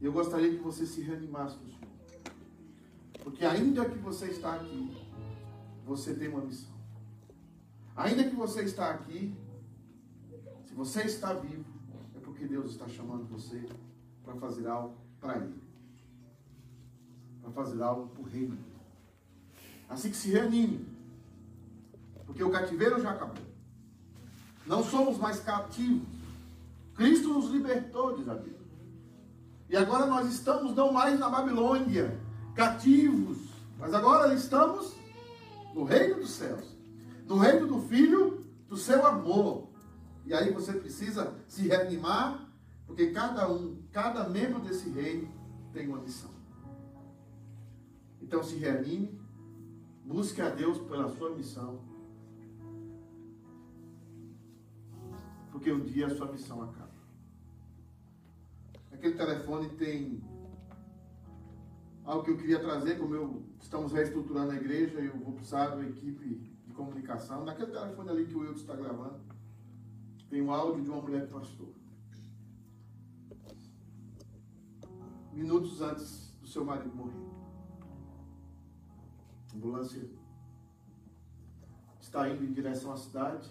Eu gostaria que você se reanimasse no Senhor. Porque ainda que você está aqui, você tem uma missão. Ainda que você está aqui, se você está vivo, é porque Deus está chamando você para fazer algo para Ele. Para fazer algo para o reino. Assim que se reanime. Porque o cativeiro já acabou. Não somos mais cativos. Cristo nos libertou, diz a Bíblia. E agora nós estamos não mais na Babilônia, cativos, mas agora estamos no reino dos céus, no reino do Filho, do seu amor. E aí você precisa se reanimar, porque cada um, cada membro desse reino tem uma missão. Então se reanime, busque a Deus pela sua missão. Porque um dia a sua missão acaba. Aquele telefone tem algo que eu queria trazer, como eu estamos reestruturando a igreja, eu vou precisar uma equipe de comunicação. Naquele telefone ali que o Wilton está gravando, tem um áudio de uma mulher pastor. Minutos antes do seu marido morrer. A ambulância está indo em direção à cidade.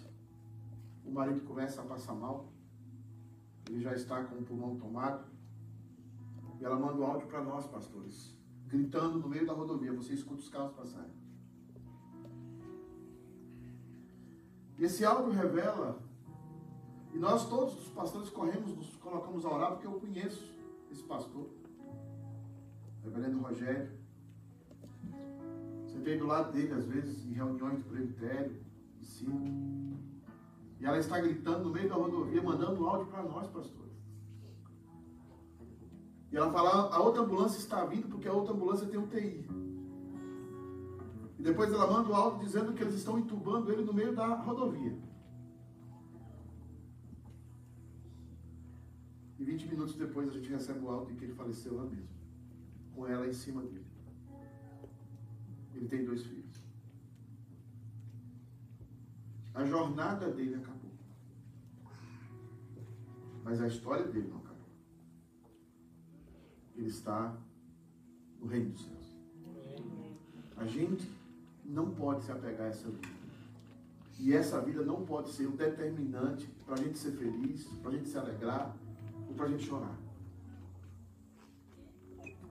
O marido começa a passar mal. Ele já está com o pulmão tomado. E ela manda o áudio para nós, pastores gritando no meio da rodovia. Você escuta os carros passarem. E esse áudio revela, e nós todos os pastores corremos, nos colocamos a orar, porque eu conheço esse pastor, reverendo Rogério. Sentei do lado dele, às vezes, em reuniões do presbitério, ensino. E ela está gritando no meio da rodovia, mandando um áudio para nós, pastor. E ela fala, a outra ambulância está vindo porque a outra ambulância tem UTI. E depois ela manda o áudio dizendo que eles estão entubando ele no meio da rodovia. E 20 minutos depois a gente recebe o áudio de que ele faleceu lá mesmo. Com ela em cima dele. Ele tem dois filhos. A jornada dele acabou. Mas a história dele não ele está no reino dos céus. A gente não pode se apegar a essa vida. E essa vida não pode ser o determinante para a gente ser feliz, para a gente se alegrar ou para a gente chorar.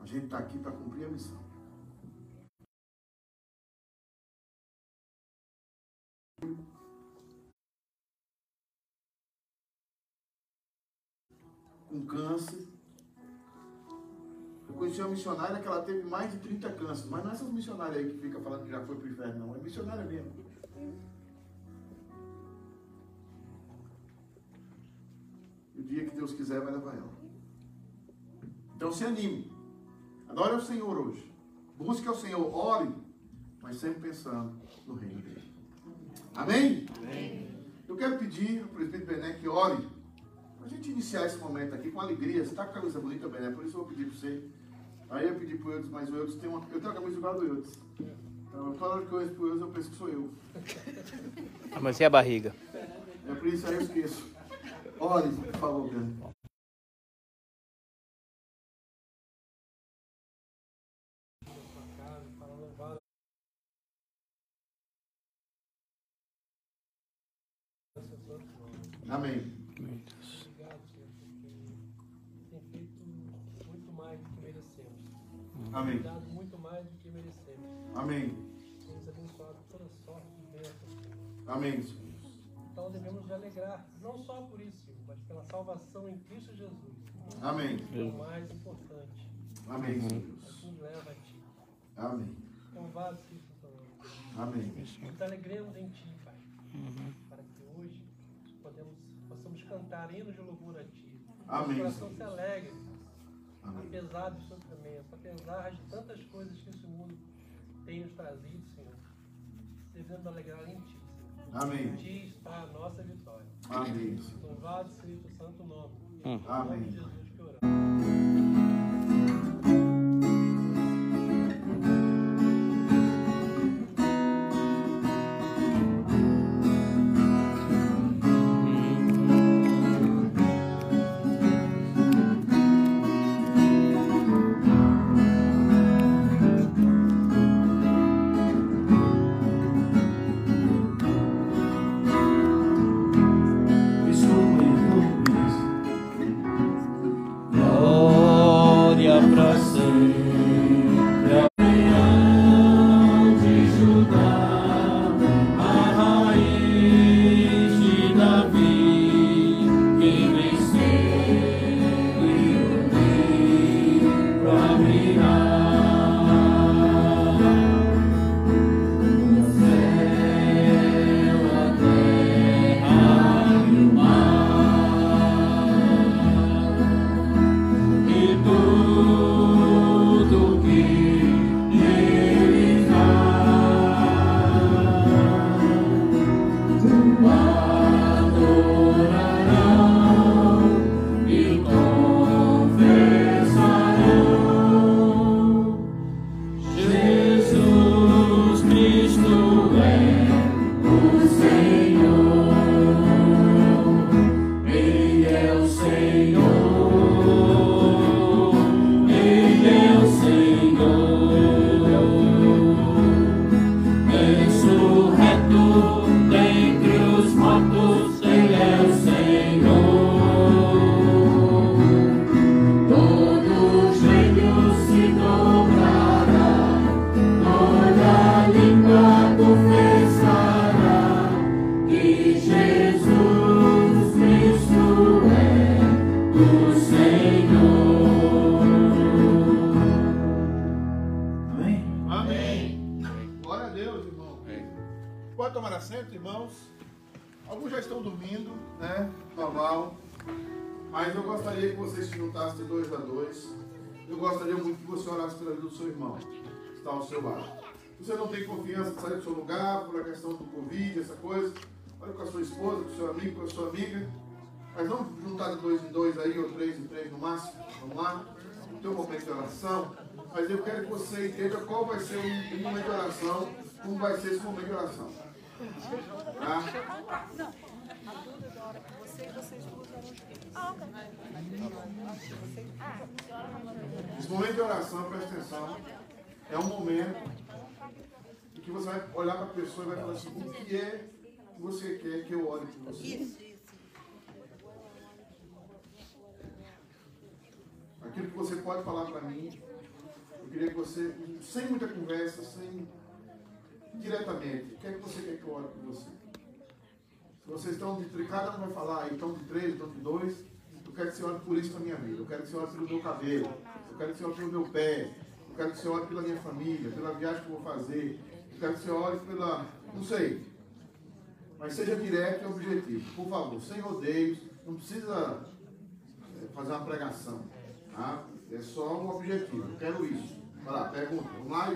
A gente está aqui para cumprir a missão. Com câncer, conheci uma missionária que ela teve mais de 30 cânceres, mas não é essas missionárias aí que fica falando que já foi para o inferno, não. É missionária mesmo. E o dia que Deus quiser vai levar ela. Então se anime. Adore ao Senhor hoje. Busque ao Senhor, ore, mas sempre pensando no reino dele. Amém? Amém. Eu quero pedir ao presbítero Bené que ore. Para a gente iniciar esse momento aqui com alegria. Você está com a camisa bonita, Bené, por isso eu vou pedir para você Aí eu pedi pro Eudes, mas o Eudes tem uma. Eu tenho a camisa igual do Eudes. Então, toda hora que eu olho pro Eudes, eu penso que sou eu. Ah, mas e a barriga? É por isso aí eu esqueço. Olhe, por favor, Pedro. Amém. Amém. muito mais do que merecemos. Amém. Toda sorte de bênçãos. Amém. Então devemos nos alegrar, não só por isso, mas pela salvação em Cristo Jesus. Amém. É o mais importante. Amém. É que nos leva a Ti. Amém. Louvado seja o Senhor. Amém. Nos alegremos em Ti, Pai. Uhum. Para que hoje podemos, possamos cantar hinos de louvor a Ti. Amém. O coração se alegre. Amém. Apesar dos sofrimentos, apesar de tantas coisas que esse mundo tem nos trazido, Senhor, devemos alegrar em Ti, Senhor. Amém. Em Ti está a nossa vitória. Amém. Louvado seja o santo nome. Hum. Em nome Amém. de Jesus que oramos. Oração. Mas eu quero que você entenda qual vai ser o momento de oração, como vai ser esse momento de oração. Tá? Esse momento de oração, presta atenção, é um momento em que você vai olhar para a pessoa e vai falar assim, o que é que você quer que eu ore por você? Aquilo que você pode falar para mim, eu queria que você, sem muita conversa, sem diretamente, o que é que você quer que eu ore por você? Se vocês estão de três, cada um vai falar, então de três, então de dois, eu quero que você ore por isso na minha vida, eu quero que você ore pelo meu cabelo, eu quero que você ore pelo meu pé, eu quero que você ore pela minha família, pela viagem que eu vou fazer, eu quero que você ore pela. não sei. Mas seja direto e objetivo, por favor, sem rodeios, não precisa é, fazer uma pregação. Tá? É só um objetivo, eu quero isso. Vai lá, pergunta, vamos lá e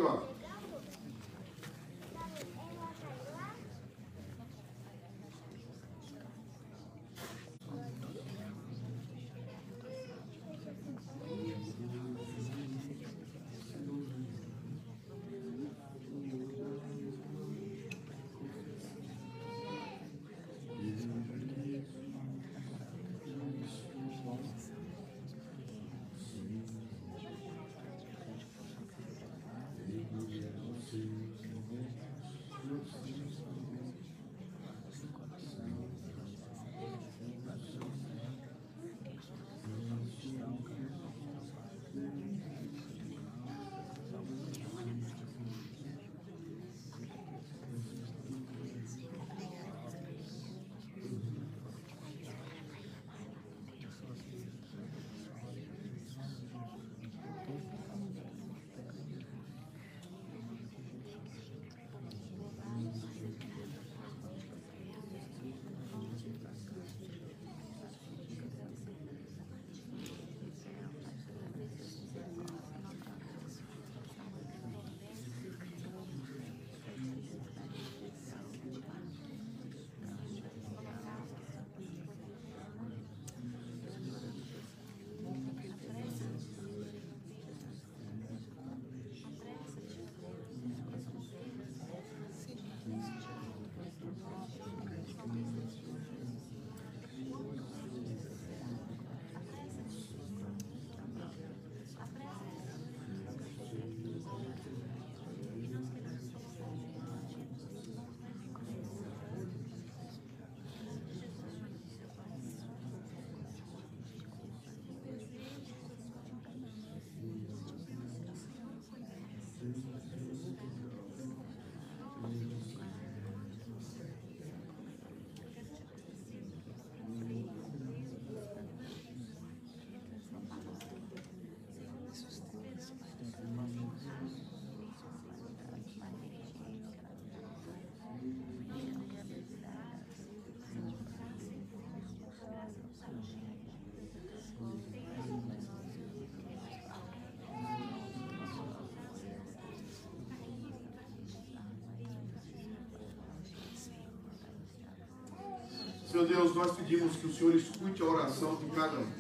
Deus, nós pedimos que o Senhor escute a oração de cada um.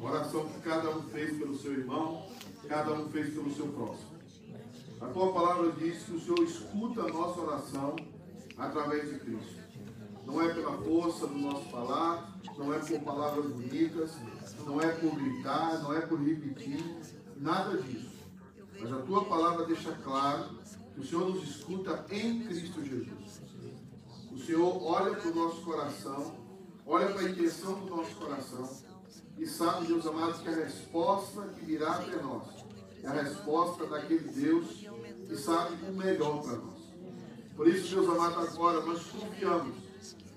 A oração que cada um fez pelo seu irmão, cada um fez pelo seu próximo. A tua palavra diz que o Senhor escuta a nossa oração através de Cristo. Não é pela força do nosso falar, não é por palavras bonitas, não é por gritar, não é por repetir, nada disso. Mas a tua palavra deixa claro que o Senhor nos escuta em Cristo Jesus. Senhor olha para o nosso coração, olha para a intenção do nosso coração e sabe, Deus amado, que a resposta que virá até nós é a resposta daquele Deus que sabe o melhor para nós. Por isso, Deus amado, agora nós confiamos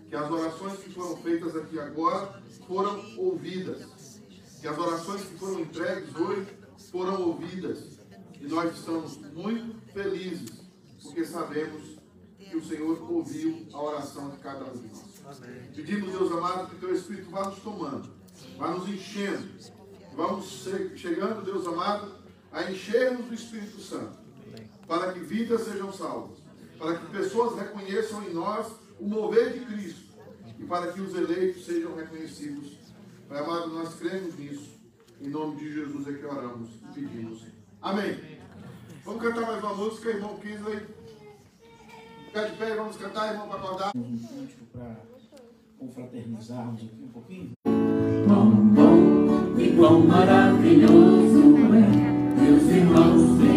que as orações que foram feitas aqui agora foram ouvidas. Que as orações que foram entregues hoje foram ouvidas. E nós estamos muito felizes, porque sabemos que o Senhor ouviu a oração de cada um de nós. Pedimos, Deus amado, que teu Espírito vá nos tomando, vá nos enchendo. Vamos chegando, Deus amado, a encher-nos do Espírito Santo, para que vidas sejam salvas, para que pessoas reconheçam em nós o mover de Cristo e para que os eleitos sejam reconhecidos. Pai amado, nós cremos nisso. Em nome de Jesus é que oramos e pedimos. Amém. Vamos cantar mais uma música, irmão Kisley. Ficar de pé, vamos cantar, irmão, para acordar. Um cântico para confraternizarmos aqui um pouquinho. Quão bom e quão maravilhoso é Deus irmãos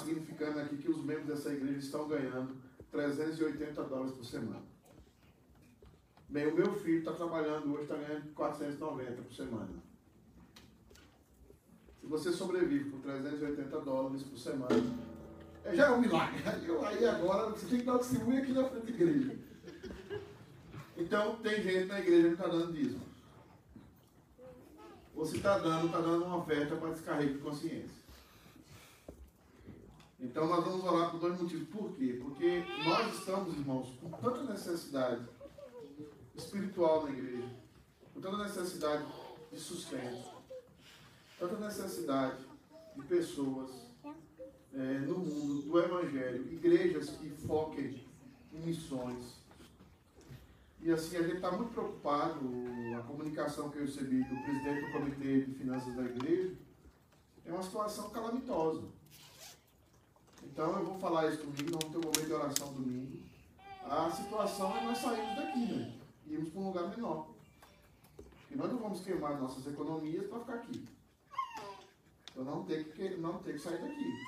significando aqui que os membros dessa igreja estão ganhando 380 dólares por semana. Bem, o meu filho está trabalhando hoje, está ganhando 490 por semana. Se você sobrevive com 380 dólares por semana, é, já é um milagre. Eu- aí agora você tem que dar testemunho aqui na frente da igreja. Então, tem gente na igreja que está dando dízimo. Se está dando, está dando uma oferta para descarrego de consciência. Então, nós vamos orar por dois motivos. Por quê? Porque nós estamos, irmãos, com tanta necessidade espiritual na igreja, com tanta necessidade de sustento, tanta necessidade de pessoas eh, no mundo do Evangelho, igrejas que foquem em missões. E assim, a gente está muito preocupado, a comunicação que eu recebi do presidente do Comitê de Finanças da igreja é uma situação calamitosa. Então eu vou falar isso domingo, vamos ter um momento de oração domingo. A situação é nós sairmos daqui, né? Irmos para um lugar menor. E nós não vamos queimar nossas economias para ficar aqui. Então não tem que, não tem que sair daqui.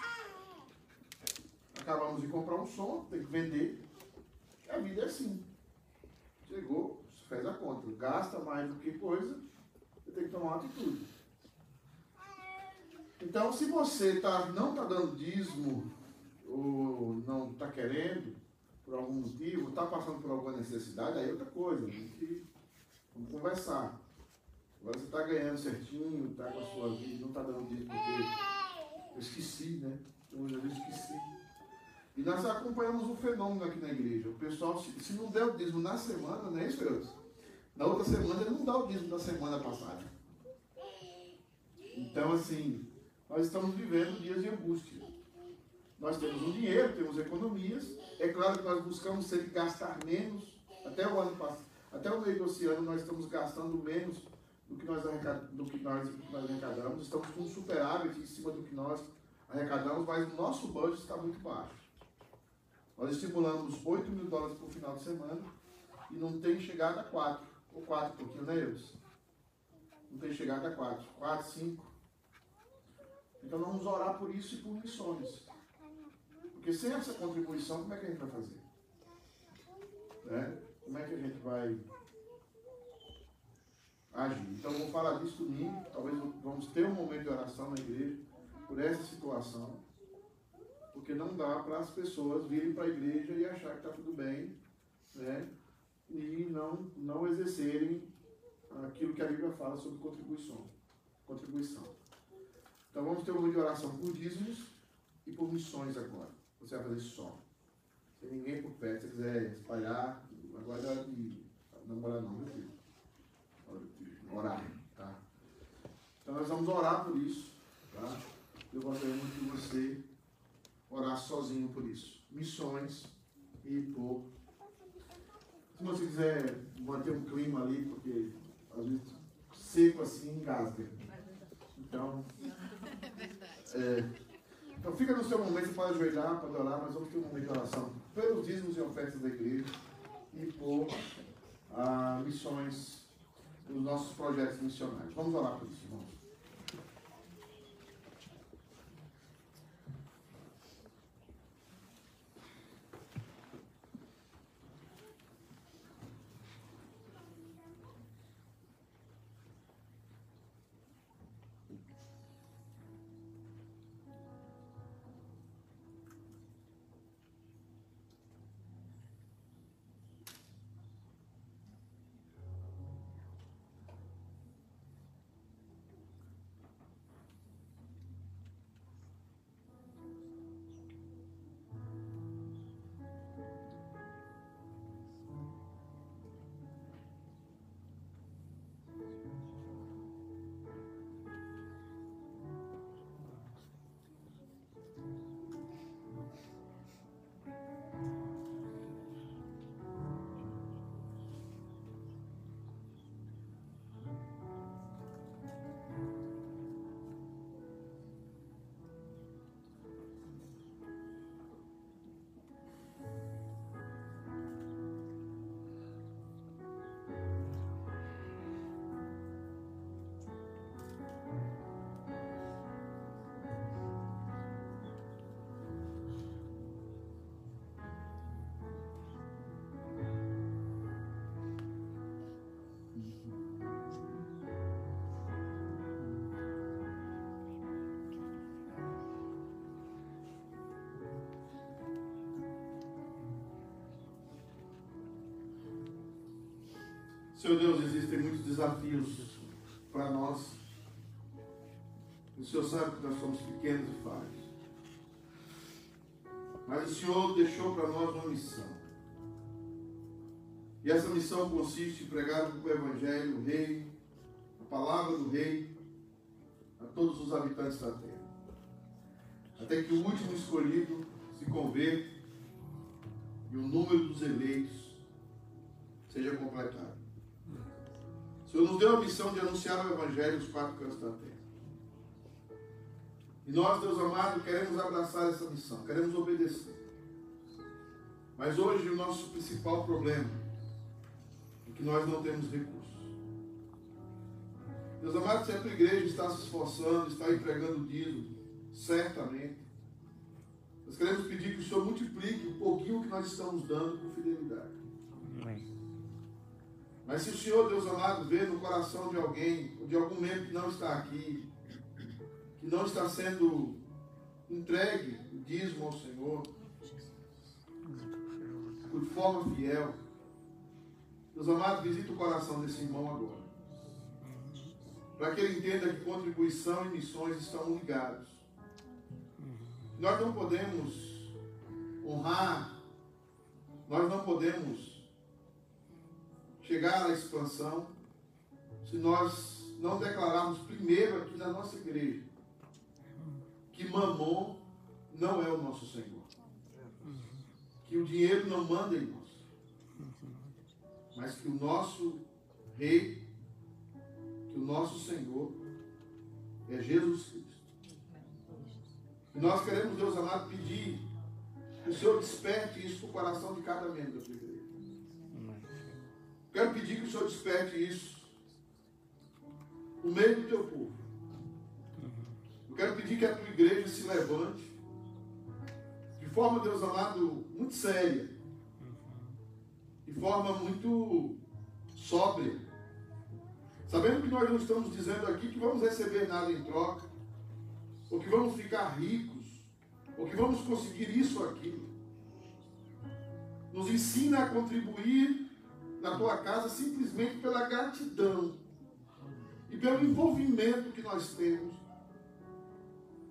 Acabamos de comprar um som, tem que vender. A vida é assim. Chegou, fez a conta. Gasta mais do que coisa, você tem que tomar atitude. Então, se você tá, não está dando dízimo, ou não está querendo, por algum motivo, está passando por alguma necessidade, aí é outra coisa. Vamos, que- vamos conversar. Agora você está ganhando certinho, está com a sua vida, não está dando dízimo porque eu esqueci, né? Eu esqueci. E nós acompanhamos um fenômeno aqui na igreja. O pessoal, se, se não der o dízimo na semana, não é isso, Deus? Na outra semana ele não dá o dízimo da semana passada. Então, assim, nós estamos vivendo dias de angústia. Nós temos um dinheiro, temos economias. É claro que nós buscamos sempre gastar menos. Até o ano passado, até o meio desse ano, nós estamos gastando menos do que nós, do que nós, do arrecadamos. Estamos com um superávit em cima do que nós arrecadamos, mas o nosso budget está muito baixo. Nós estimulamos 8 mil dólares por final de semana e não tem chegado a 4. Ou 4 um pouquinho, né, Eus? Não tem chegado a 4. 4, 5. Então vamos orar por isso e por missões. Porque sem essa contribuição, como é que a gente vai fazer? Né? Como é que a gente vai agir? Então vamos falar disso domingo. Talvez vamos ter um momento de oração na igreja por essa situação. Porque não dá para as pessoas virem para a igreja e achar que está tudo bem, né? E não, não exercerem aquilo que a Bíblia fala sobre contribuição. contribuição. Então vamos ter um momento de oração por dízimos e por missões agora. Você vai fazer som. Tem ninguém por perto. Se quiser espalhar, agora é hora de namorar não, meu filho. Hora de Orar, tá? Então nós vamos orar por isso, tá? Eu gostaria muito que você orasse sozinho por isso. Missões e por. Se você quiser manter um clima ali, porque às vezes seco assim engasga. Então. É, então fica no seu momento, você pode ajoelhar, pode orar, mas vamos ter um momento de oração pelos dízimos e ofertas da igreja e por ah, missões, os nossos projetos missionários. Vamos orar por isso, irmãos. Senhor Deus, existem muitos desafios para nós. O Senhor sabe que nós somos pequenos e falhos. Mas o Senhor deixou para nós uma missão. E essa missão consiste em pregar o Evangelho, o Rei, a palavra do Rei, a todos os habitantes da terra. Até que o último escolhido se converta e o número dos eleitos deu a missão de anunciar o Evangelho nos quatro cantos da terra. E nós, Deus amado, queremos abraçar essa missão, queremos obedecer. Mas hoje o nosso principal problema é que nós não temos recursos. Deus amado, se a igreja está se esforçando, está entregando dízimo, certamente. Nós queremos pedir que o Senhor multiplique o pouquinho que nós estamos dando com fidelidade. Amém. Mas se o Senhor, Deus amado, vê no coração de alguém, de algum membro que não está aqui, que não está sendo entregue o dízimo ao Senhor, de forma fiel, Deus amado, visita o coração desse irmão agora. Para que ele entenda que contribuição e missões estão ligados. Nós não podemos honrar, nós não podemos chegar à expansão se nós não declararmos primeiro aqui na nossa igreja que mamon não é o nosso Senhor. Que o dinheiro não manda em nós. Mas que o nosso Rei, que o nosso Senhor é Jesus Cristo. E nós queremos, Deus amado, pedir que o Senhor desperte isso no coração de cada membro da igreja. Quero pedir que o Senhor desperte isso no meio do teu povo. Eu quero pedir que a tua igreja se levante de forma, Deus amado, muito séria, de forma muito sóbria, sabendo que nós não estamos dizendo aqui que vamos receber nada em troca, ou que vamos ficar ricos, ou que vamos conseguir isso ou aquilo. Nos ensina a contribuir na tua casa simplesmente pela gratidão e pelo envolvimento que nós temos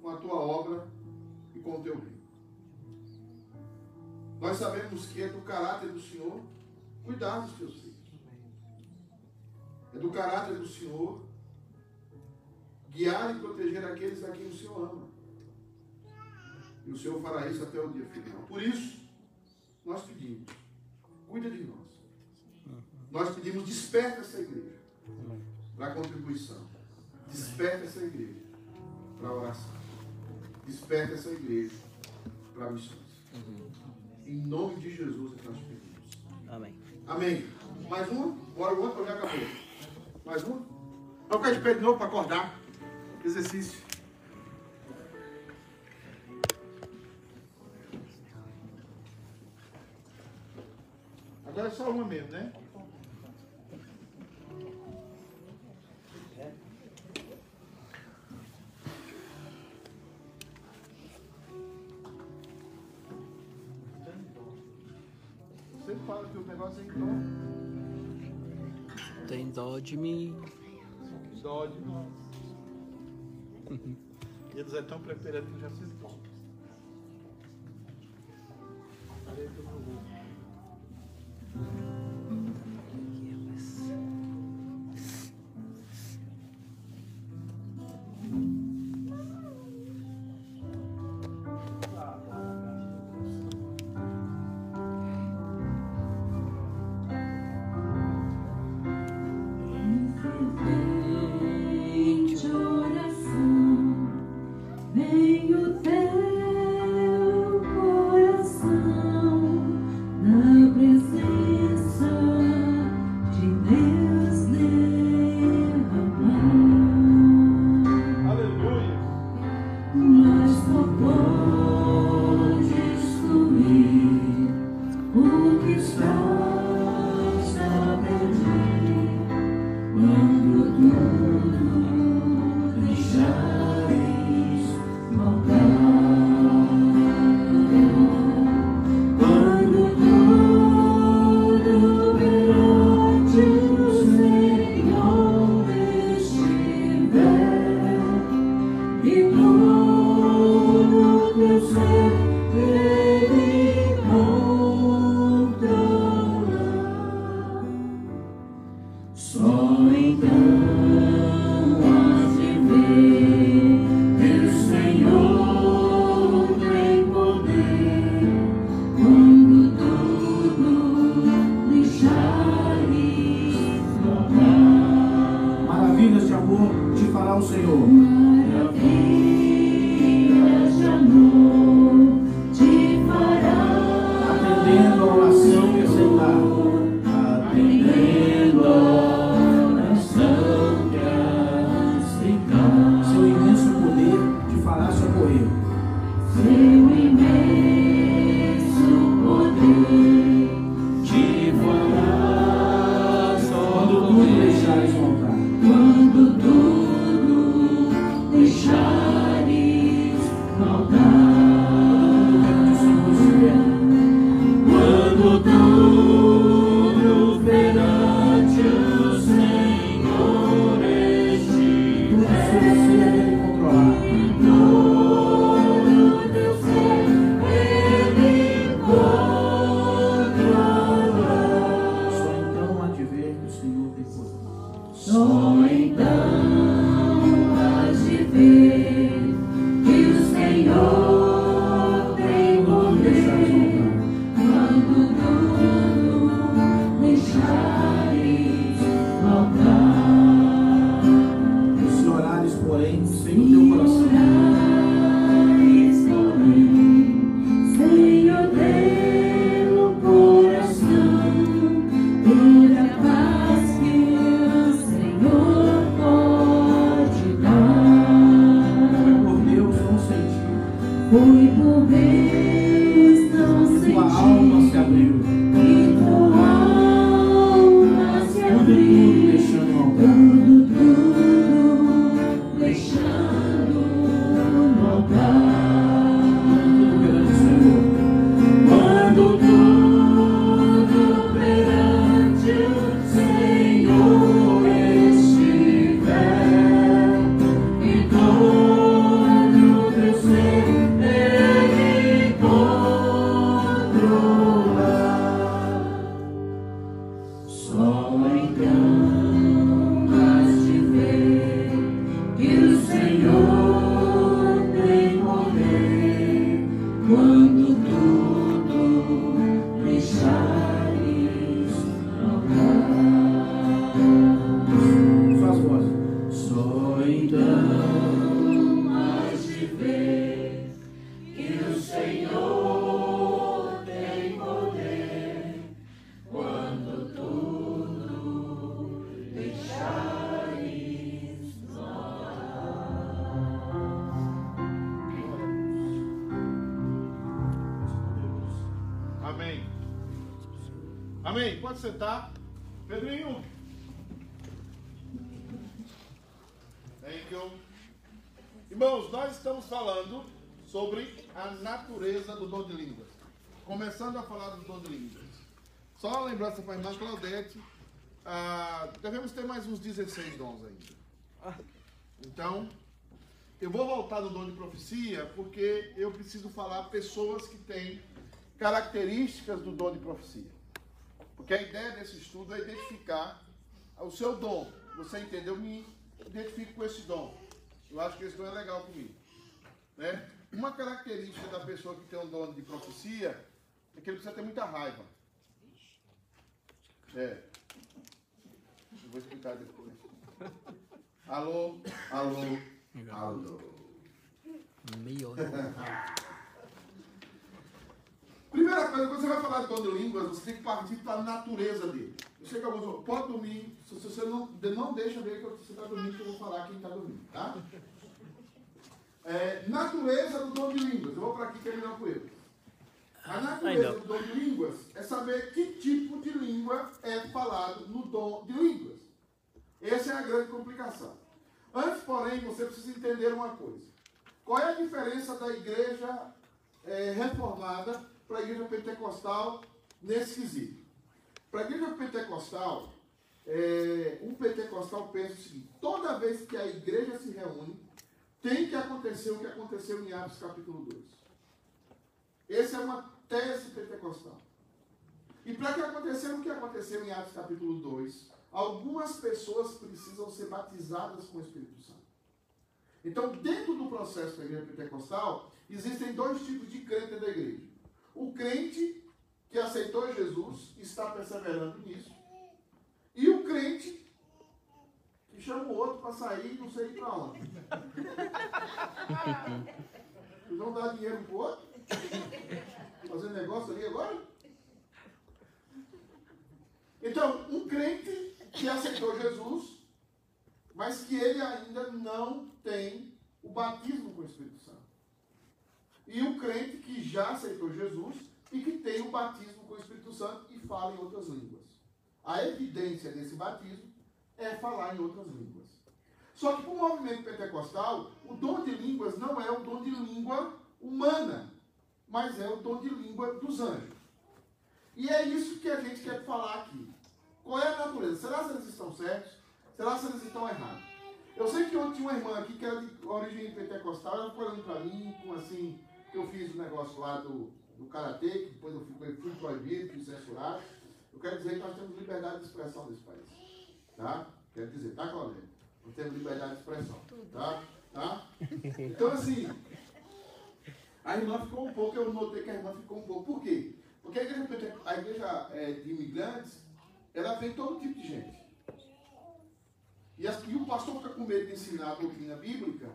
com a tua obra e com o teu reino. Nós sabemos que é do caráter do Senhor cuidar dos teus filhos. É do caráter do Senhor guiar e proteger aqueles a quem o Senhor ama. E o Senhor fará isso até o dia final. Por isso, nós pedimos, cuida de nós. Nós pedimos, desperta essa igreja para a contribuição. Desperta essa igreja para a oração. Desperta essa igreja para missões. Em nome de Jesus é que nós pedimos. Amém. Amém. Mais uma? Bora o outro ou já acabou? Mais uma? Vamos ficar de pé de novo para acordar. Exercício. Agora é só uma mesmo, né? Negócio dó. Tem dó de mim. Dó de nós. E eles é tão preparado que já se pro meu sei no teu coração. 16 dons ainda. Então, eu vou voltar no dom de profecia porque eu preciso falar pessoas que têm características do dom de profecia. Porque a ideia desse estudo é identificar o seu dom. Você entendeu? Eu me identifico com esse dom. Eu acho que esse dom é legal comigo. Né? Uma característica da pessoa que tem um dom de profecia é que ele precisa ter muita raiva. É. Vou explicar depois. Alô, alô, alô. Meio. Primeira coisa, quando você vai falar de dom de línguas, você tem que partir para a natureza dele. Eu sei que alguns vão, pode dormir, se você não, não deixa ver que você está dormindo, que eu vou falar quem está dormindo, tá? É, natureza do dom de línguas. Eu vou para aqui terminar com ele. A natureza do dom de línguas é saber que tipo de língua é falado no dom de línguas. Essa é a grande complicação. Antes, porém, você precisa entender uma coisa. Qual é a diferença da igreja eh, reformada para a igreja pentecostal nesse quesito? Para a igreja pentecostal, eh, um pentecostal pensa o seguinte: toda vez que a igreja se reúne, tem que acontecer o que aconteceu em Atos capítulo 2. Essa é uma tese pentecostal. E para que acontecer o que aconteceu em Atos capítulo 2, algumas pessoas precisam ser batizadas com o Espírito Santo. Então, dentro do processo da igreja pentecostal, existem dois tipos de crente da igreja. O crente que aceitou Jesus está perseverando nisso. E o crente que chama o outro para sair não sei para onde. Vocês vão dar dinheiro para o outro? Fazendo negócio ali agora? Então, um crente que aceitou Jesus, mas que ele ainda não tem o batismo com o Espírito Santo. E um crente que já aceitou Jesus e que tem o batismo com o Espírito Santo e fala em outras línguas. A evidência desse batismo é falar em outras línguas. Só que para o movimento pentecostal, o dom de línguas não é o dom de língua humana, mas é o dom de língua dos anjos. E é isso que a gente quer falar aqui. Qual é a natureza? Será que eles estão certos? Será que eles estão errados? Eu sei que ontem tinha uma irmã aqui que era de origem pentecostal, ela foi olhando para mim, com assim, que eu fiz o negócio lá do, do karatê, que depois eu fui, fui proibido, fui censurado. Eu quero dizer que nós temos liberdade de expressão nesse país. Tá? Quero dizer, tá, Claudete? Nós temos liberdade de expressão. Tá? Tá? Então, assim, a irmã ficou um pouco, eu notei que a irmã ficou um pouco. Por quê? Porque a igreja, a igreja é, de imigrantes, ela vem todo tipo de gente. E, as- e o pastor fica com medo de ensinar a doutrina bíblica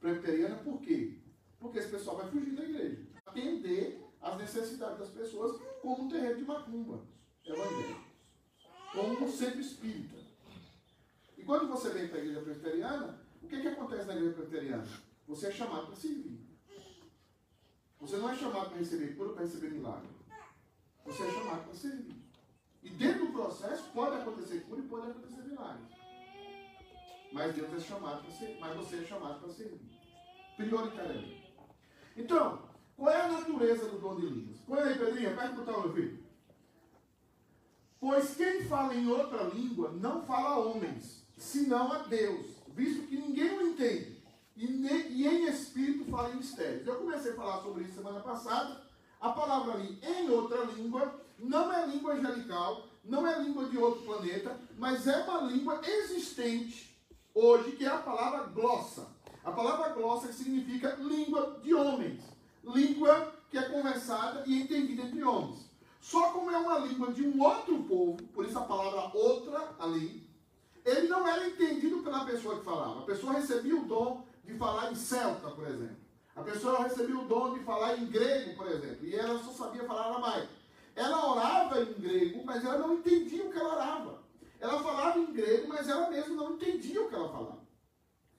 presbiteriana, por quê? Porque esse pessoal vai fugir da igreja. Atender às necessidades das pessoas como um terreiro de macumba evangélico. Como um centro espírita. E quando você vem para a igreja presbiteriana, o que, que acontece na igreja presbiteriana? Você é chamado para servir. Você não é chamado para receber cura, para receber milagre. Você é chamado para servir. E dentro do processo pode acontecer cura e pode acontecer milagre. Mas Deus é chamado para ser, mas você é chamado para servir. Prioritariamente. Então, qual é a natureza do dom de línguas? Põe aí, Pedrinho, aperta o botão, meu filho. Pois quem fala em outra língua não fala a homens, senão a Deus, visto que ninguém o entende. E, e em espírito fala em mistérios. Eu comecei a falar sobre isso semana passada. A palavra ali, em outra língua, não é língua angelical, não é língua de outro planeta, mas é uma língua existente hoje, que é a palavra glossa. A palavra glossa significa língua de homens. Língua que é conversada e entendida entre homens. Só como é uma língua de um outro povo, por isso a palavra outra ali, ele não era entendido pela pessoa que falava. A pessoa recebia o dom de falar em celta, por exemplo. A pessoa recebia o dom de falar em grego, por exemplo. E ela só sabia falar aramaico. Ela orava em grego, mas ela não entendia o que ela orava. Ela falava em grego, mas ela mesma não entendia o que ela falava.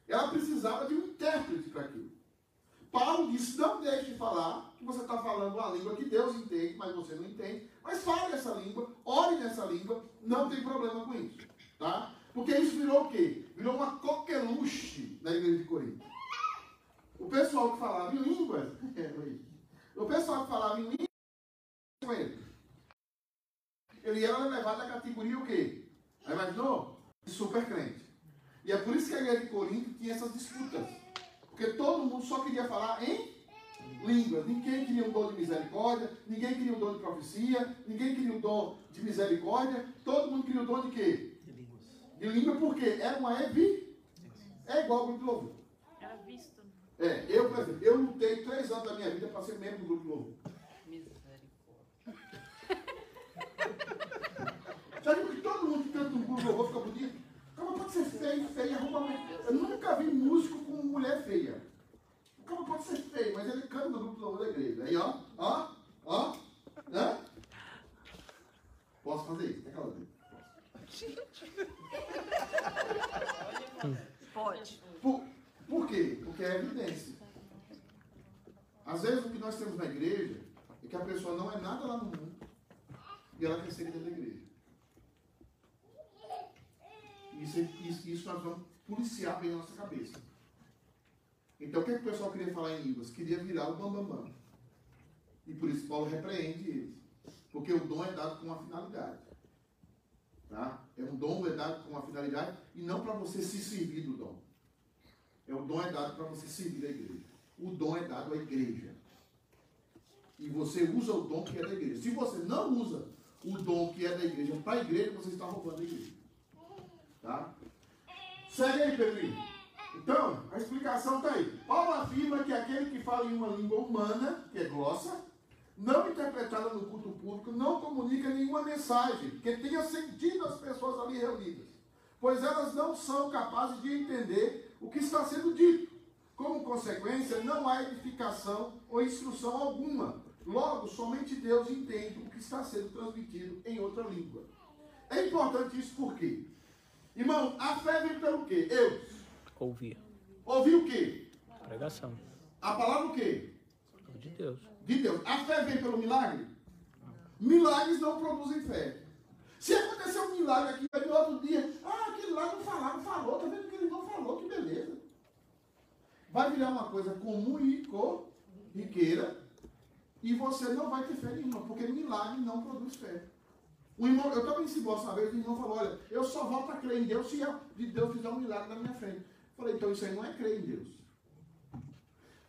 Ela precisava de um intérprete para aquilo. Paulo disse: não deixe de falar que você está falando uma língua que Deus entende mas você não entende. Mas fale essa língua, ore nessa língua, não tem problema com isso. Tá? Porque isso virou o quê? Virou uma coqueluche na igreja de Corinto. O pessoal que falava em línguas, o pessoal que falava em línguas, ele. Ele era levado à categoria o quê? Aí imaginou? Super crente. E é por isso que a igreja de Corinto tinha essas disputas. Porque todo mundo só queria falar em línguas. Ninguém queria o dom de misericórdia, ninguém queria o dom de profecia, ninguém queria o dom de misericórdia. Todo mundo queria o dom de quê? De línguas. De língua porque era uma evi. É igual ao grupo de louvor. Era visto. É, eu, por exemplo, eu lutei três anos da minha vida para ser membro do grupo de louvor. Misericórdia. Já viu que todo mundo que canta no grupo de louvor fica bonito? Como pode ser feio, feia, arruma mulher. Eu nunca vi músico com mulher feia. O cara pode ser feio, mas ele canta no grupo de louvor da igreja. Aí, ó, ó, ó, né? Posso fazer isso? Tem aquela vez. Pode. Por, por quê? Porque é evidência. Às vezes o que nós temos na igreja é que a pessoa não é nada lá no mundo e ela quer ser dentro da igreja. Isso, isso, isso nós vamos policiar bem na nossa cabeça. Então o que, é que o pessoal queria falar em línguas? Queria virar o bambambam. Bam, bam. E por isso Paulo repreende eles. Porque o dom é dado com uma finalidade. Tá? É um dom é dado com uma finalidade e não para você se servir do dom. É o dom é dado para você servir a igreja. O dom é dado à igreja. E você usa o dom que é da igreja. Se você não usa o dom que é da igreja para a igreja, você está roubando a igreja. Tá? Segue aí, Pedrinho. Então, a explicação está aí. Paulo afirma que aquele que fala em uma língua humana, que é glossa, não interpretada no culto público, não comunica nenhuma mensagem que tenha sentido às pessoas ali reunidas, pois elas não são capazes de entender o que está sendo dito. Como consequência, não há edificação ou instrução alguma. Logo, somente Deus entende o que está sendo transmitido em outra língua. É importante isso por quê? Irmão, a fé vem pelo quê? Eu. Ouvir. Ouvir o quê? Pregação. A palavra o quê? De Deus. De Deus. A fé vem pelo milagre? Milagres não produzem fé. Se acontecer um milagre aqui, aí no outro dia, ah, aquele lá não falava, falou, tá vendo que ele não falou, que beleza. Vai virar uma coisa comum e corriqueira, e você não vai ter fé nenhuma, porque milagre não produz fé. O irmão, eu estava em Cibó uma vez, o irmão falou, olha, eu só volto a crer em Deus se de Deus fizer um milagre na minha frente. Eu falei, então isso aí não é crer em Deus.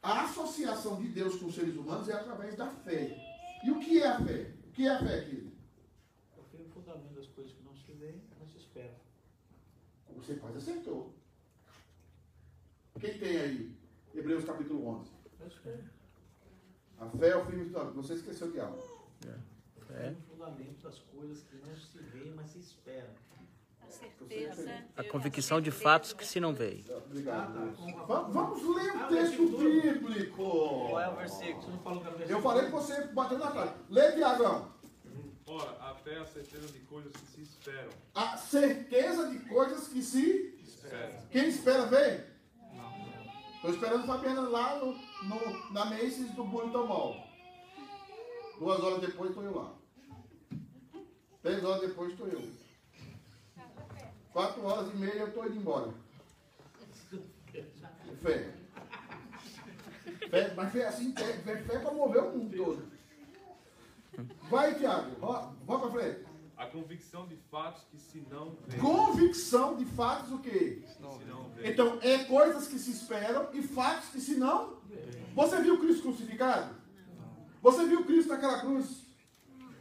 A associação de Deus com os seres humanos é através da fé. E o que é a fé? O que é a fé, querido? É o firme fundamento das coisas que não se vê, não se espera. Você quase acertou. Quem tem aí? Hebreus capítulo 11. Mas é A fé é o firme fundamento. Você esqueceu de algo. O firme fundamento das coisas que não se vê, mas se espera. A certeza. A convicção de fatos que se não veem. Obrigado. Ah, tá. Vamos ler o Ah, texto bíblico. Qual é o versículo? Eu falei que você bateu na cara. Lê, Tiagão. Ora, a fé é a certeza de coisas que se esperam. A certeza de coisas que se. Espera. Quem espera ver? Estou esperando o Fabiana lá no, no- na Macy's do Bonito Mall. Duas horas depois estou eu lá. Três horas depois estou eu. Quatro horas e meia eu estou indo embora. Fé. Fé, mas fé assim, fé, fé, fé para mover o mundo todo. Vai, Tiago, vamos para frente. A convicção de fatos que se não vê. Convicção de fatos o quê? Se não vê. Então, é coisas que se esperam e fatos que se não. Você viu Cristo crucificado? Você viu Cristo naquela cruz?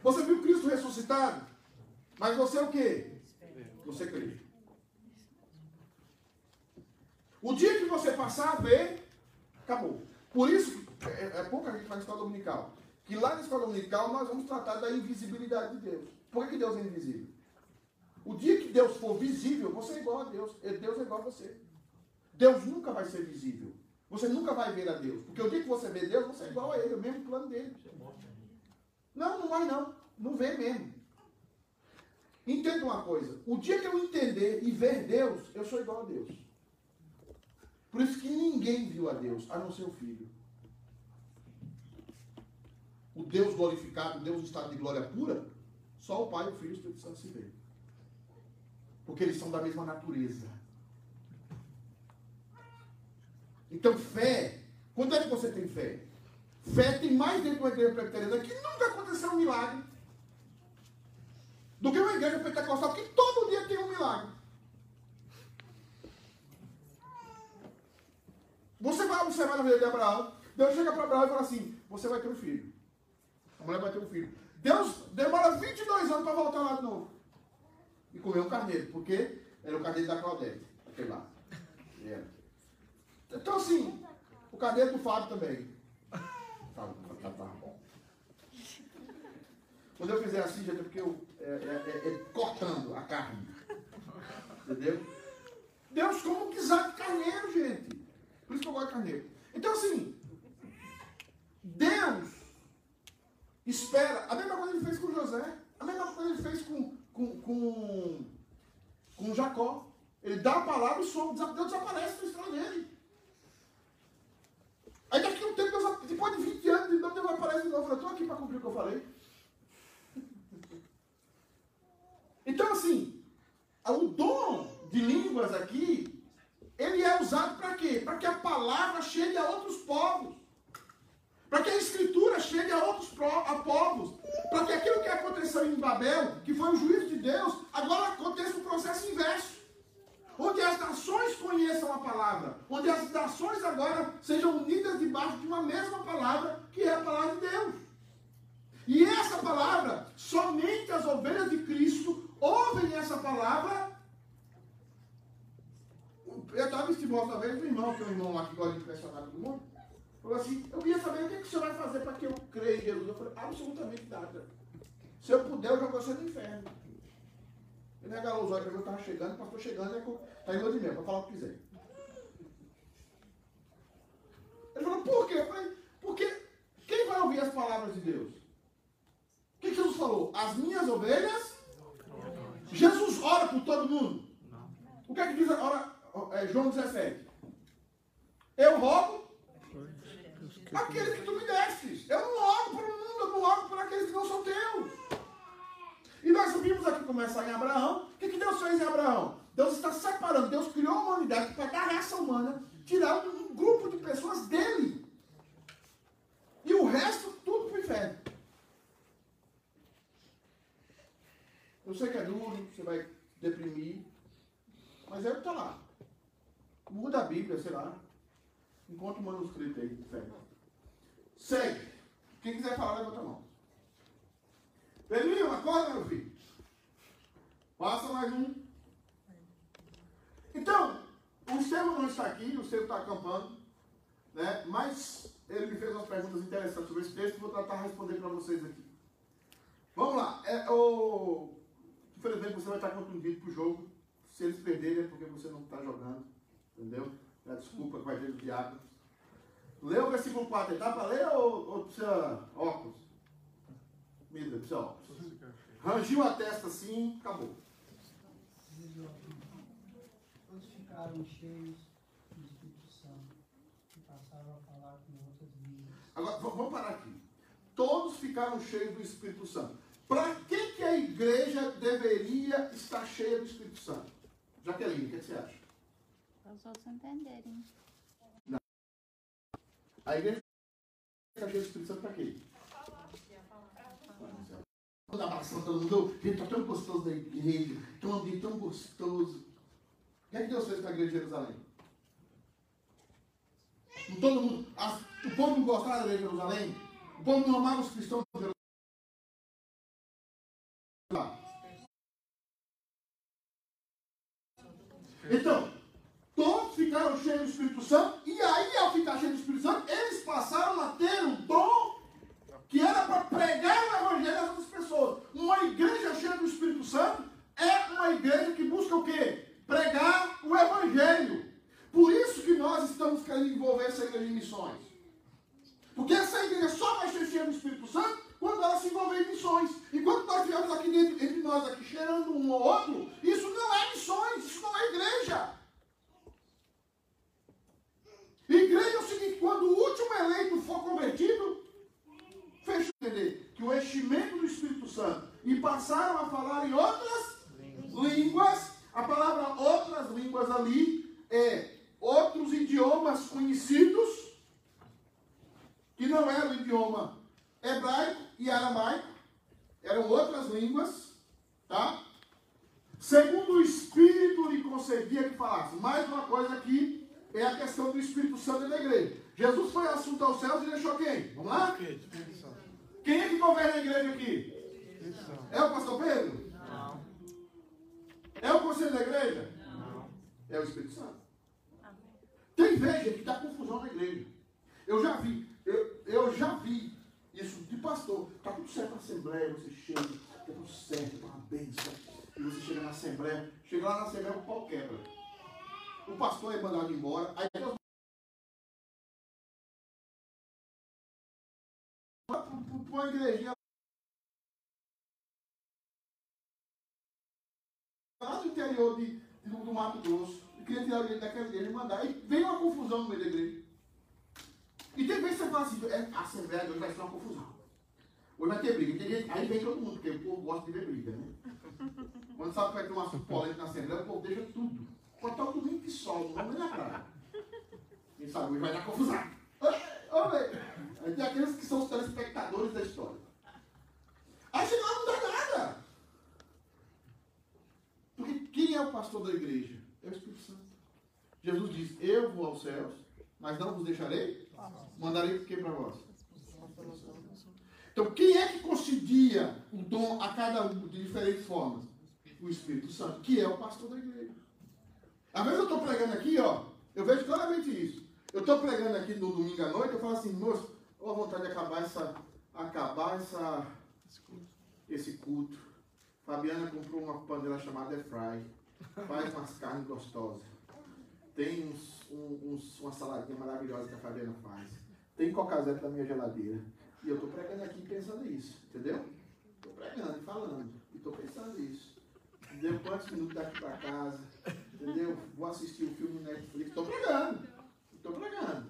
Você viu Cristo ressuscitado? Mas você é o quê? Você crê. O dia que você passar a ver, acabou. Por isso, é, é pouca gente na escola dominical. Que lá na escola dominical nós vamos tratar da invisibilidade de Deus. Por que que Deus é invisível? O dia que Deus for visível, você é igual a Deus. Deus é igual a você. Deus nunca vai ser visível. Você nunca vai ver a Deus. Porque o dia que você vê Deus, você é igual a Ele, é o mesmo plano dele. Não, não vai não. Não vê mesmo. Entenda uma coisa. O dia que eu entender e ver Deus, eu sou igual a Deus. Por isso que ninguém viu a Deus, a não ser o Filho. o Deus glorificado, o Deus em estado de glória pura, só o Pai, o Filho e o Espírito Santo se vê. Porque eles são da mesma natureza. Então, fé. Quando é que você tem fé? Fé tem mais dentro de uma igreja presbiteriana que nunca aconteceu um milagre. Do que uma igreja pentecostal que todo dia tem um milagre. Você vai observar na vida de Abraão. Deus chega para Abraão e fala assim: Você vai ter um filho. A mulher vai ter um filho. Deus demora 22 anos para voltar lá de novo. E comer um carneiro. Porque era o carneiro da Claudete. Aquele lá. Era. Então, assim, o carneiro do Fábio também. Tá, tá, tá bom. Quando eu fizer assim, gente, é porque eu, é, é, é, é cortando a carne. Entendeu? Deus como quiser de carneiro, gente. Por isso que eu gosto de carneiro. Então, assim, Deus espera. A mesma coisa ele fez com José. A mesma coisa ele fez com, com, com, com Jacó. Ele dá a palavra e som, Deus desaparece do estrada dele. Aí daqui a um tempo, depois de 20 anos, Deus aparece de novo. Eu estou aqui para cumprir o que eu falei. Então, assim, o dom de línguas aqui, ele é usado para quê? Para que a palavra chegue a outros povos. Para que a escritura chegue a outros a povos. Para que aquilo que aconteceu em Babel, que foi o juízo de Deus, agora aconteça o processo inverso. Onde as nações conheçam a palavra. Onde as nações agora sejam unidas debaixo de uma mesma palavra, que é a palavra de Deus. E essa palavra, somente as ovelhas de Cristo ouvem essa palavra. Eu estava em uma vez, um irmão, que é um irmão lá que gosta de impressionar todo mundo, falou assim: Eu queria saber o que, é que o senhor vai fazer para que eu creia em Jesus. Eu falei: Absolutamente nada. Se eu puder, eu vou ser no inferno. Ele regalou os olhos para eu estava chegando, o pastor chegando, está em lua de mel, para falar o que quiser. Ele falou: Por quê? Eu falei: Porque quem vai ouvir as palavras de Deus? O que Jesus falou? As minhas ovelhas. Jesus ora por todo mundo. O que é que diz ora, é, João 17? Eu rogo aqueles que tu me destes. Eu não oro para o mundo, eu não oro para aqueles que não são teus. E nós vimos aqui começar em Abraão. O que, que Deus fez em Abraão? Deus está separando. Deus criou a humanidade para dar raça humana, tirar um grupo de pessoas dele. E o resto, tudo para o inferno. Eu sei que é duro, você vai deprimir, mas é o que está lá. Muda a Bíblia, sei lá. Encontra o manuscrito aí. Segue. Segue. Quem quiser falar, levanta a mão. Pedrinho, acorda, meu filho. Passa mais um. Então, o Estevam não está aqui, o Estevam está acampando, né? mas ele me fez umas perguntas interessantes sobre esse texto vou tentar responder para vocês aqui. Vamos lá. É, o... Infelizmente você vai estar contundido para o jogo. Se eles perderem é porque você não está jogando. Entendeu? É desculpa que vai ter do diabo. Lê o versículo 4. Está para ler ou, ou precisa óculos? Mida, precisa óculos. Rangiu a testa assim, acabou. Todos ficaram cheios do Espírito Santo e passaram a falar com outras línguas. Agora, vamos parar aqui. Todos ficaram cheios do Espírito Santo. Para que, que a igreja deveria estar cheia do Espírito Santo? Jaqueline, o que, que você acha? Para os outros entenderem. A igreja está cheia do Espírito Santo para quê? Toda abração, todo mundo. Gente, está tão gostoso da igreja. Tão ambiente tão gostoso. O que é que Deus fez com a igreja de Jerusalém? Não todo mundo. as- o povo não gostava da igreja de Jerusalém? O povo não amava os cristãos de Jerusalém? Então, todos ficaram cheios do Espírito Santo, e aí, ao ficar cheios do Espírito Santo, eles passaram a ter um dom que era para pregar o Evangelho às outras pessoas. Uma igreja cheia do Espírito Santo é uma igreja que busca o quê? Pregar o Evangelho. Por isso que nós estamos querendo envolver essa igreja em missões. Porque essa igreja só vai ser cheia do Espírito Santo quando ela se envolver em missões. Enquanto nós estivermos aqui dentro, entre nós, aqui, cheirando um ao outro, isso não é missões, isso não é igreja. Igreja é o seguinte, quando o último eleito for convertido, fechou, entendeu? do enchimento do Espírito Santo e passaram a falar em outras línguas. A palavra outras línguas ali é outros idiomas conhecidos, que não era o idioma hebraico e aramaico, eram outras línguas, tá? Segundo o Espírito lhe concedia que falasse. Mais uma coisa aqui é a questão do Espírito Santo na igreja. Jesus foi assunto aos céus e deixou quem? Vamos lá? Quem é que governa a igreja aqui? É o pastor Pedro? Não. É o conselho da igreja? Não. É o Espírito Santo. Tem igreja que dá confusão na igreja. Eu já vi, eu, eu já vi isso de pastor. Está tudo certo na Assembleia, você chega, está tudo certo, está uma bênção. E você chega na Assembleia, chega lá na Assembleia, o pau quebra. O pastor é mandado embora, aí Deus para uma igrejinha lá no interior de, de- do Mato Grosso, e queria tirar ele daquela igreja e mandar. E veio uma confusão no meio da igreja. E tem vezes que você fala assim, é, a Assembleia de hoje vai ser uma confusão. Hoje vai ter briga. Aí vem todo mundo, porque o povo gosta de ver briga, né? Quando sabe que vai ter um assunto polêmico na Assembleia, o povo deixa tudo. Estar um domingo de sol, não nem na praia. Quem sabe hoje vai dar confusão. Aí tem aqueles que são os telespectadores da história. Aí chega lá não dá nada. Porque quem é o pastor da igreja? É o Espírito Santo. Jesus diz: Eu vou aos céus, mas não vos deixarei. Mandarei o que para vós? Então, quem é que concedia o dom a cada um de diferentes formas? O Espírito Santo, que é o pastor da igreja. Às vezes eu estou pregando aqui, ó, eu vejo claramente isso. Eu estou pregando aqui no domingo à noite, eu falo assim, moço, ó, a vontade de acabar essa, acabar essa, esse culto. Fabiana comprou uma panela chamada Fry, faz umas carnes gostosas. Tem uns, um- uns- uma saladinha maravilhosa que a Fabiana faz. Tem coca zero na minha geladeira. E eu estou pregando aqui pensando nisso, entendeu? Estou pregando e falando. E estou pensando nisso. Entendeu? Quantos minutos daqui para casa? Entendeu? Vou assistir o filme no Netflix. Estou pregando. Estou pregando.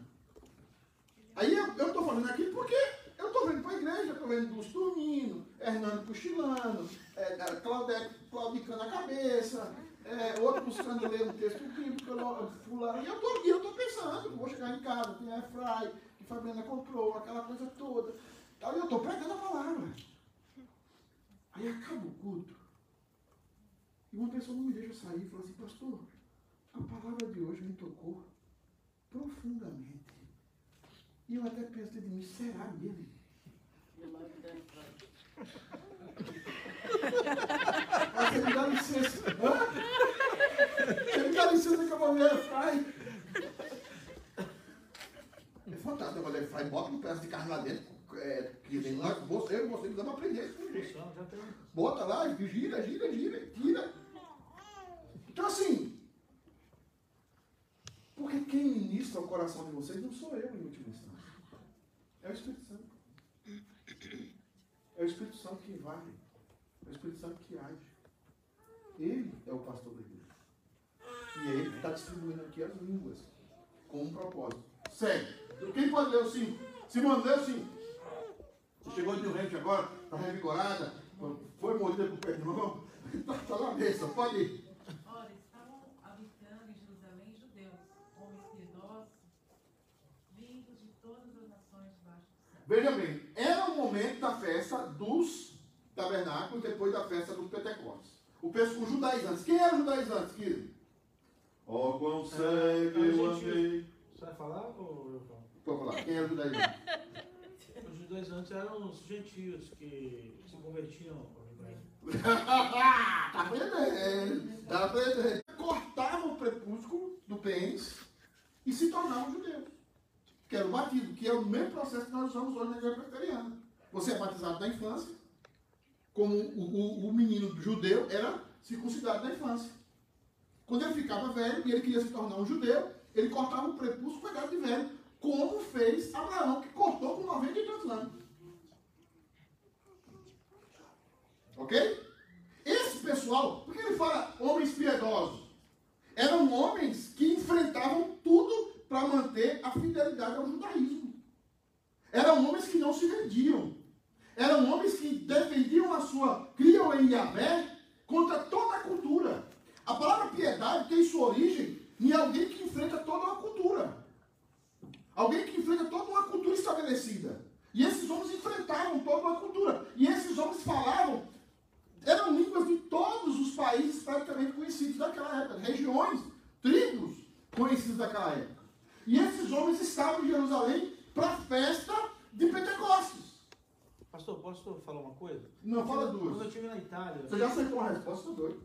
Aí eu estou falando aqui porque eu estou vendo para a igreja, estou vendo Dulce dormindo, Hernando cochilando, é, é, Claudete claudicando a cabeça, é, outro buscando ler um texto bíblico, fulano, e eu estou eu tô pensando, vou chegar em casa, tem a fry, que Fabiana comprou, aquela coisa toda. Aí eu estou pregando a palavra. Aí acaba o culto. E uma pessoa não me deixa sair e fala assim, pastor, a palavra de hoje me tocou profundamente. E eu até pensei de mim, será mesmo? Mas você me dá licença. Hã? Você me dá licença que eu vou ver fry. É ele faz, bota um pedaço de carne lá dentro. É, que nem nós, você e você precisamos aprender isso. Bota lá, gira, gira, gira, tira. Então assim, porque quem ministra o coração de vocês não sou eu em última instância. É o Espírito Santo. É o Espírito Santo que vai. É o Espírito Santo que age. Ele é o pastor da igreja. E é ele que está distribuindo aqui as línguas. Com um propósito. Segue. Quem pode ler o 5? Simone, lê o 5. Você chegou de Rio agora, está revigorada, foi mordida por perdão, está na mesa, pode ir. Ora, estavam habitando em Jerusalém judeus, homens piedosos, vindos de todas as nações debaixo do céu. Veja bem, era o momento da festa dos tabernáculos, depois da festa dos Pentecostes. O pessoal, os judaizantes. Quem eram os judaizantes, querido? Ó, quão sei que eu amei. Você vai falar ou eu falo? Pode falar, quem era os judaizantes? Os judeus antes eram os gentios que se convertiam ao judaísmo. tá aprendendo, tá aprendendo. Cortavam o prepúsculo do pênis e se tornavam judeus. Que era o batismo, que é o mesmo processo que nós usamos hoje na igreja presbiteriana. Você é batizado na infância, como o, o- o menino judeu era circuncidado na infância. Quando ele ficava velho e ele queria se tornar um judeu, ele cortava o prepúsculo idade de velho, como fez Abraão, que cortou com 90 e tantos anos. Ok? Esse pessoal, porque ele fala homens piedosos? Eram homens que enfrentavam tudo para manter a fidelidade ao judaísmo. Eram homens que não se vendiam. Eram homens sua, criam em Yahvé contra toda a cultura. A palavra piedade tem sua origem em alguém que enfrenta toda uma cultura. Alguém que enfrenta toda uma cultura estabelecida. E esses homens enfrentavam toda uma cultura. E esses homens falavam, eram línguas de todos os países praticamente conhecidos daquela época, regiões, tribos conhecidos daquela época. E esses homens estavam em Jerusalém para a festa de Pentecostes. Pastor, posso falar uma coisa? Não, fala Quando eu duas. estive na Itália, Você já acertou a resposta, doido.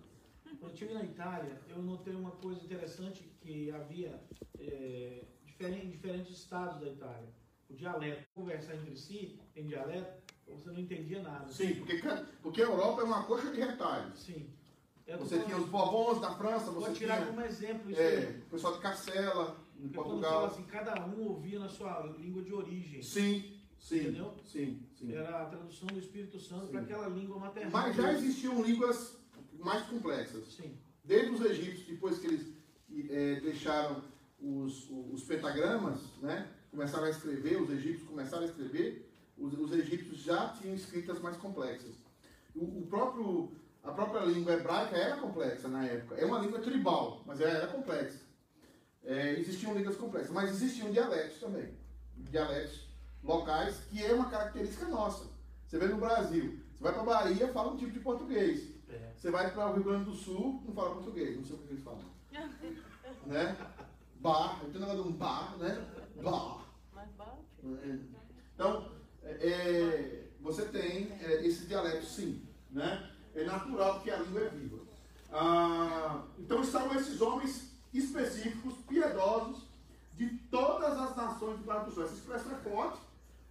quando eu estive na Itália, eu notei uma coisa interessante que havia é, diferente, em diferentes estados da Itália. O dialeto, conversar entre si em dialeto, você não entendia nada. Sim, porque, porque a Europa é uma coxa de retalhos. Sim. Eu Você falando- tinha os Bourbons da França, Vou você tirar tinha como exemplo isso é, o pessoal de Carcela, em Porque quando fala Portugal. assim, cada um ouvia na sua língua de origem. Sim, sim, Entendeu? sim, sim. Era a tradução do Espírito Santo para aquela língua maternal. Mas já existiam línguas mais complexas. Sim. Desde os egípcios, depois que eles eh, deixaram os, os pentagramas, né? começaram a escrever, os egípcios começaram a escrever, os, os egípcios já tinham escritas mais complexas. O, o próprio, a própria língua hebraica era complexa na época. É uma língua tribal, mas ela era complexa. É, existiam línguas complexas, mas existiam dialetos também. Dialetos locais, que é uma característica nossa. Você vê no Brasil, você vai para Bahia, fala um tipo de português. É. Você vai para o Rio Grande do Sul, não fala português, não sei o que eles falam. né? Bar, tenho negócio de um bar, né? Bar. É. Então, é, é, você tem é, esse dialeto sim, né? É natural porque a língua é viva. Ah, então estavam esses homens específicos, piedosos, de todas as nações do Bar do Sul. Essa expressão é forte,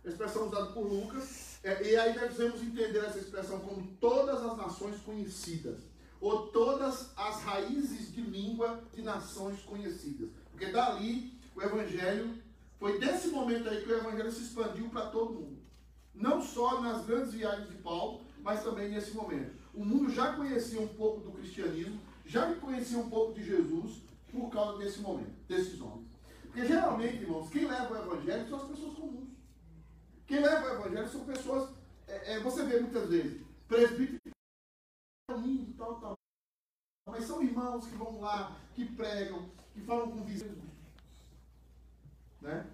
a expressão usada por Lucas, é, e aí devemos entender essa expressão como todas as nações conhecidas, ou todas as raízes de língua de nações conhecidas. Porque dali o evangelho, foi desse momento aí que o evangelho se expandiu para todo mundo. Não só nas grandes viagens de Paulo, mas também nesse momento. O mundo já conhecia um pouco do cristianismo, já conhecia um pouco de Jesus por causa desse momento, desses homens. Porque geralmente, irmãos, quem leva o evangelho são as pessoas comuns. Quem leva o evangelho são pessoas. é, é, você vê muitas vezes, presbíteros lindo, tal, tal. Mas são irmãos que vão lá, que pregam, que falam com vizinhos. Né?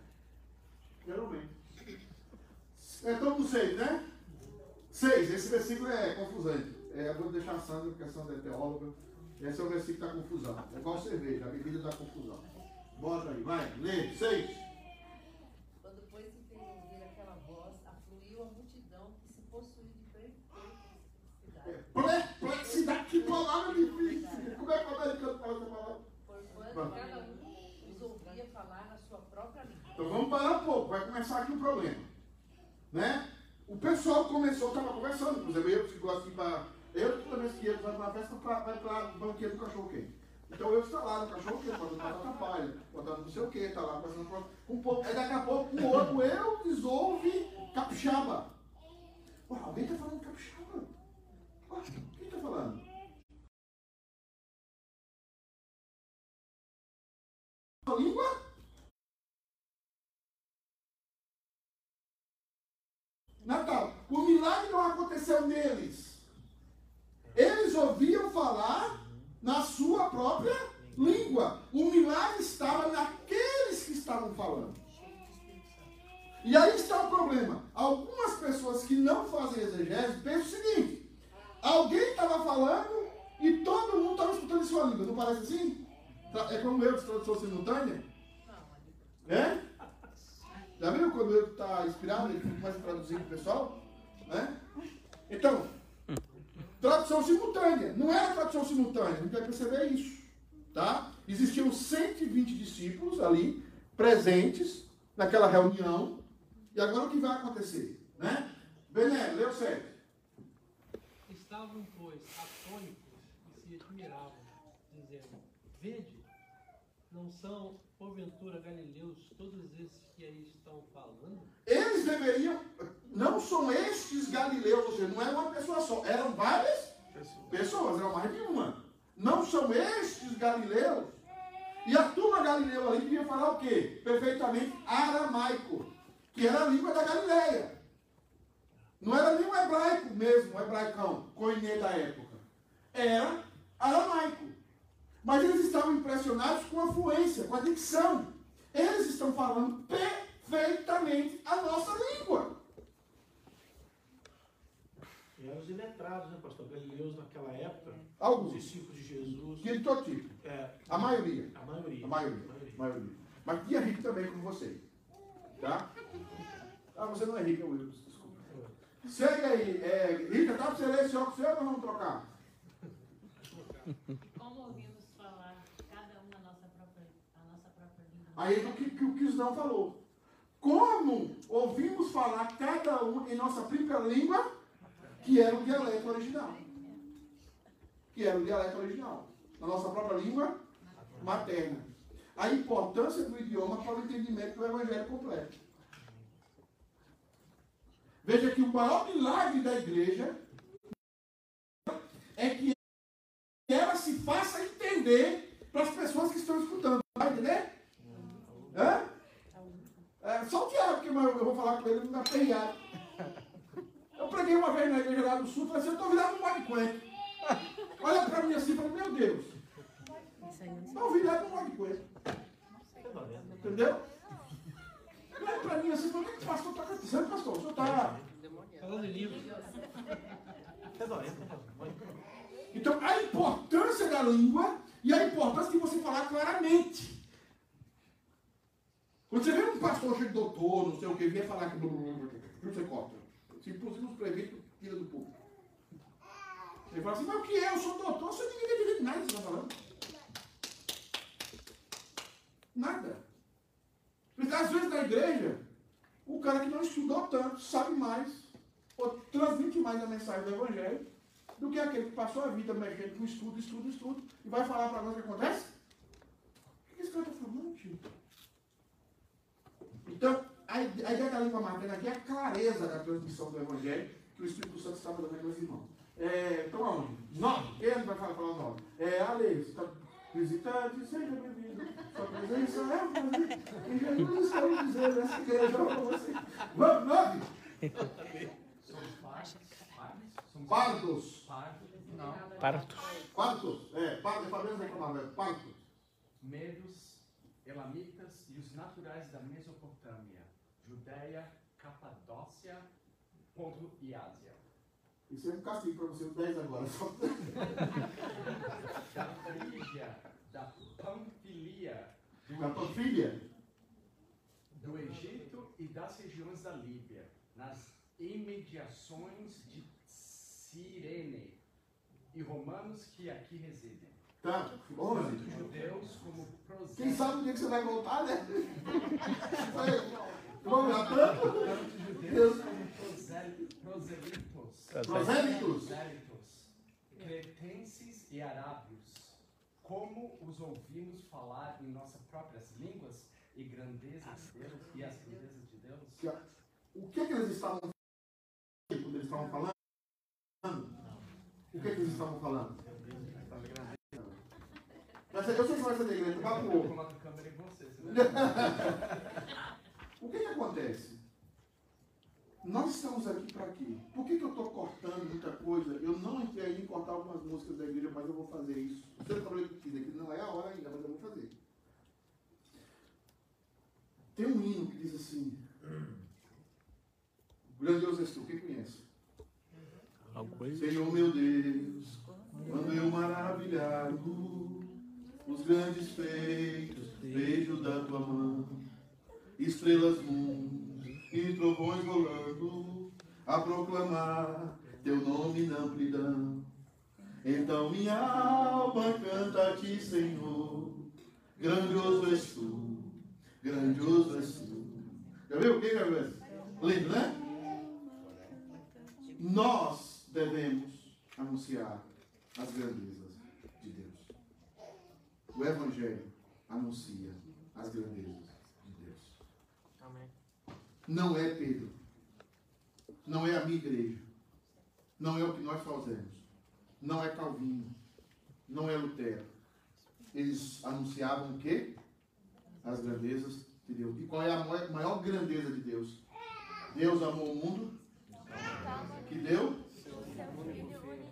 Geralmente. É todo seis, né? Seis, esse versículo é confusante. É, eu vou deixar a Sandra, porque a Sandra é teóloga. Esse é o versículo que está confusão. É igual cerveja, a bebida dá confusão. Bota aí, vai, lê, seis. Quando depois se fez ouvir aquela voz, afluiu a multidão que se possuía de perplexidade. Perplexidade, que palavra difícil. Como é que o americano fala essa palavra? Os ouvia falar na sua própria língua. Então vamos parar um pouco, vai começar aqui um problema. Né? O pessoal começou, estava conversando com os hebreus que gostam de ir para. Eu, toda vez que eles vai para uma festa, vai para o banquete do cachorro quente. Então eu estou lá no cachorro quente, botando batata palha, botando não sei o que, tá lá conversando com um pouco. Aí daqui a pouco o outro, eu desouve capixaba. Ué, alguém está falando capixaba? Ué, quem está falando? Língua? Natal, o milagre não aconteceu neles. Eles ouviam falar na sua própria língua. O milagre estava naqueles que estavam falando. E aí está o problema. Algumas pessoas que não fazem exegese pensam o seguinte: alguém estava falando e todo mundo estava escutando em sua língua. Não parece assim? Tra- É como eu de tradução simultânea? É? Já viu quando eu está inspirado, ele começa a traduzir para o pessoal? Né? Então, tradução simultânea. Não era tradução simultânea, a gente vai perceber isso. Tá? Existiam 120 discípulos ali, presentes naquela reunião. E agora o que vai acontecer? Né? Bené, leu 7. Estavam, pois, atônitos e se admiravam, dizendo: Vede, não são, porventura, galileus todos esses que aí estão falando? Eles deveriam. Não são estes galileus, ou seja, não era uma pessoa só, eram várias pessoas, eram mais de uma. Não são estes galileus. E a turma galileu ali devia falar o quê? Perfeitamente aramaico, que era a língua da Galileia. Não era nem um hebraico mesmo, o hebraicão, coinê da época. Era aramaico. Mas eles estavam impressionados com a fluência, com a dicção. Eles estão falando perfeitamente a nossa língua. E eram os iletrados, né, pastor? Galileus naquela época, os Alguns. discípulos de Jesus. Que de todo tipo. É, A maioria. a maioria. A maioria. A maioria. Mas tinha rico também como você. Tá? Ah, você não é rico, é Wilson. Desculpa. Segue aí. É, Rita, dá pra você ler esse óculos seu ou nós vamos trocar? Como ouvimos falar, cada um na nossa própria, a nossa própria língua. Aí é o que, que o Cristão falou. Como ouvimos falar cada um em nossa própria língua, que era o dialeto original. Que era o dialeto original. Na nossa própria língua materna. A importância do idioma para o entendimento do evangelho completo. Veja que o maior milagre da igreja é que ela se faça entender para as pessoas que estão escutando. Vai entender? Hã? É, que eu vou falar com ele na aperreado. Eu preguei uma vez na igreja lá do sul e falei assim, eu estou virado um bode Olha para mim assim e falei, meu Deus. Estou virado um bode Entendeu? Olha para mim assim e falei, o que o pastor está acontecendo, pastor? O senhor está... Falando em livro. Então, a importância da língua e a importância de você falar claramente. Quando você vê um pastor cheio de doutor, não sei o que, vier falar que você corta. Se inclusive os prefeitos tira do público. Ele fala assim, mas o que é? Eu sou doutor, você ninguém tem direito de nada que você está falando. Nada. Porque às vezes na igreja, o cara que não estudou tanto sabe mais, ou transmite mais a mensagem do Evangelho, do que aquele que passou a vida mexendo com estudo, estudo, estudo, e vai falar para nós o que acontece? O que esse cara está falando, tio? Então, a, ide- a ideia da língua materna aqui é a clareza da transmissão do Evangelho que o Espírito Santo estava dando aos irmãos. É, então, aonde? Nove. Quem vai falar, falar nove? É, Ale, você está visitante, seja bem-vindo. Sua presença é um prazer. E Jesus estamos dizendo nessa igreja para você. Vamos, nove. Pardos. Partos. Partos. É, pardos, Fabiano vai falar, velho. Partos. Medos, Elamitas e os naturais da Mesopotâmia, Judéia, Capadócia, Ponto e Ásia. Isso é um castigo para você, os 10 agora. Só- Da Frígia, da Panfilia, do, Da tua filha. do Egito e das regiões da Líbia, nas imediações de Cirene, e romanos que aqui residem. Tá? Tanto 11. judeus como Quem sabe o dia que você vai voltar, né? Vamos lá, tanto. Proselitos. Prosélitos. Cretenses e arábios, como os ouvimos falar em nossas próprias línguas e grandezas de Deus e as grandezas de Deus? O que, que eles estavam falando quando eles estavam falando? O que, que eles estavam falando? Mas eu sei que vai ser da igreja, vai pro Eu outro. coloco a câmera em você, senão- O que, que acontece? Nós estamos aqui para quê? Por que, que eu estou cortando muita coisa? Eu não entrei aí em cortar algumas músicas da igreja, mas eu vou fazer isso. Você falou que aqui não é a hora ainda, mas eu vou fazer. Tem um hino que diz assim: Grandioso és tu, quem conhece? Senhor meu Deus, quando eu maravilhado, os grandes feitos vejo da tua mão, estrelas mundos e trovões rolando, a proclamar teu nome na amplidão. Então minha alma canta a ti, Senhor, grandioso és tu, grandioso és tu. Já viu? Já viu essa? Lindo, né? Nós devemos anunciar as grandezas. O Evangelho anuncia as grandezas de Deus. Amém. Não é Pedro. Não é a minha igreja. Não é o que nós fazemos. Não é Calvino. Não é Lutero. Eles anunciavam o quê? As grandezas de Deus. E qual é a maior, grandeza de Deus? Deus amou o mundo que deu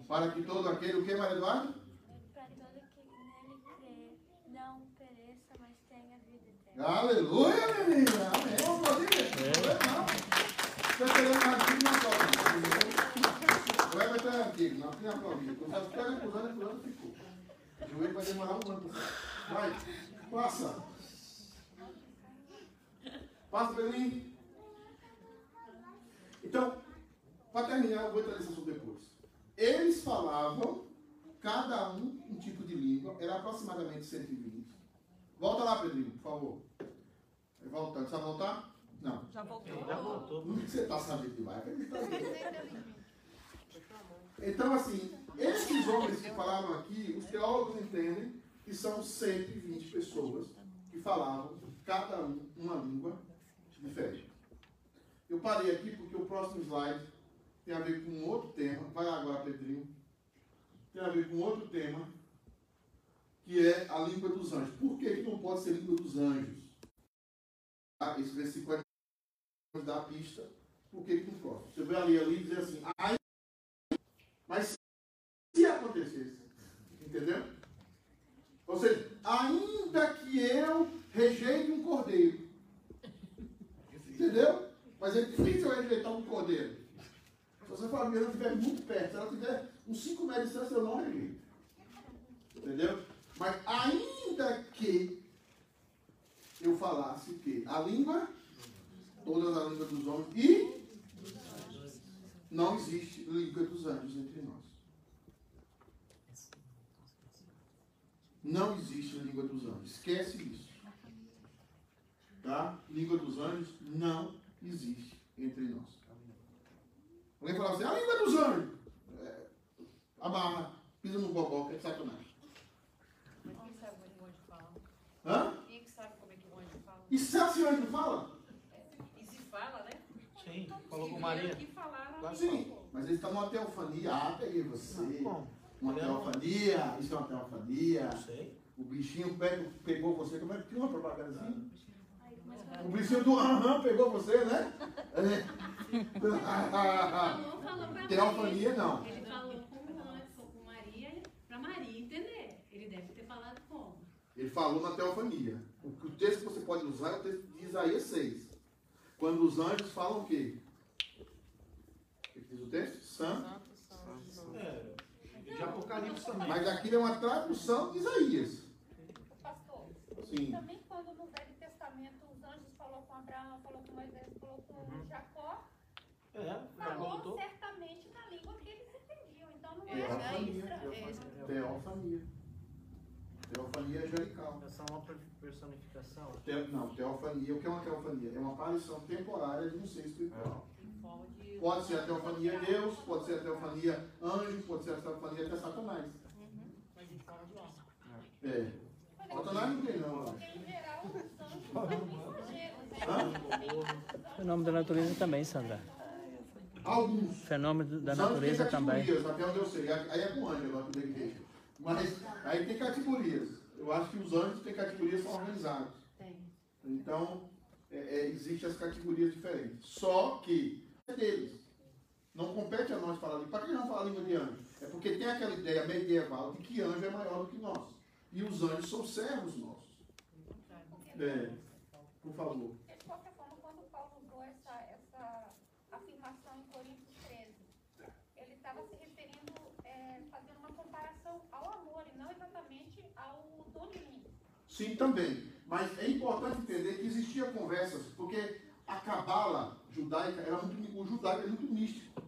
para que todo aquele, o que, Maria Eduarda? Para todo que nele crê, não pereça, mas tenha vida eterna. Aleluia, menina! Amém. Vamos aplaudir? Legal. Você querendo mais antigo, não aplaudir. O Everton é antigo, não tem aplaudir. Quando você pega acusando, acusando, ficou. O joelho vai demorar um ano. Vai, passa. Passa, Belinho. Então, para terminar, eu vou entrar nesse assunto depois. Eles falavam, cada um, um tipo de língua, era aproximadamente 120. Volta lá, Pedrinho, por favor. Voltando, sabe voltar? Não. Já voltou. Já voltou. Não que você está sabendo demais. Então, assim, esses homens que falaram aqui, os teólogos entendem que são 120 pessoas que falavam, cada um, uma língua diferente. Eu parei aqui porque o próximo slide tem a ver com outro tema. Vai lá agora, Pedrinho. Tem a ver com outro tema, que é a língua dos anjos. Por que, que não pode ser língua dos anjos? Ah, Esse versículo vai dar a pista. Por que, que não pode? Você vai ali, ali e dizer assim, "Ai, mas se acontecesse, entendeu? Ou seja, ainda que eu rejeite um cordeiro, entendeu? Mas é difícil eu rejeitar um cordeiro. Se você família não estiver muito perto, se ela estiver uns 5 metros de distância, eu não rejeito. Entendeu? Mas ainda que eu falasse que a língua, todas as línguas dos homens, e não existe língua dos anjos entre nós. Não existe língua dos anjos. Esquece isso. Tá? Língua dos anjos não existe entre nós. Alguém fala assim, a língua dos anjos. É, amarra, pisa no bobó, que é sacanagem. Mas quem sabe como é que o anjo fala? Hã? Quem é que sabe como é que o anjo fala? E se a senhora não fala? E se fala, né? Sim, Todos falou com Maria. falaram. Sim, mas ele está numa teofania. Ah, peguei você. Como? Uma teofania, isso é uma teofania. Não sei. O bichinho pega- pegou você, como é que tinha uma propaganda assim? O bichinho do aham pegou você, né? pra Teofania não. Ele falou com, o anjo, com Maria, pra Maria entender. Ele deve ter falado como? Ele falou na teofania. O, o texto que você pode usar é o texto de Isaías 6. Quando os anjos falam o quê? O que diz o texto? Santo. É, de Apocalipse também. Mas aqui é uma tradução de Isaías. Pastor, Sim. também quando no Velho Testamento os anjos falou com Abraão, falou com Moisés, falou com Jacó, É, falou voltou. certamente na língua que eles entendiam. Então não é Teofania. extra. Teofania. Teofania angelical. É só uma personificação. Te- não, teofania. O que é uma teofania? É uma aparição temporária de um ser espiritual. De. Pode ser a teofania Deus, pode ser a teofania anjo, pode ser a teofania até Satanás. Mas em forma de homem. É. Satanás não tem não, eu acho. Fenômeno da natureza também, Sandra. Alguns. Fenômeno da natureza também. até onde eu sei. Aí é com anjo agora, da igreja. Mas aí tem categorias. Eu acho que os anjos têm categorias são organizados. Tem. Então, é, é, existem as categorias diferentes. Só que é deles. Não compete a nós falar língua. Para que não falar língua de anjo? É porque tem aquela ideia medieval de que anjo é maior do que nós. E os anjos são servos nossos. É. Por favor. De qualquer forma, quando Paulo usou essa, essa afirmação em Coríntios 13, ele estava se referindo, é, fazendo uma comparação ao amor e não exatamente ao domínio. Sim, também. Mas é importante entender que existia conversas, porque a cabala judaica era muito, o judaico é muito místico.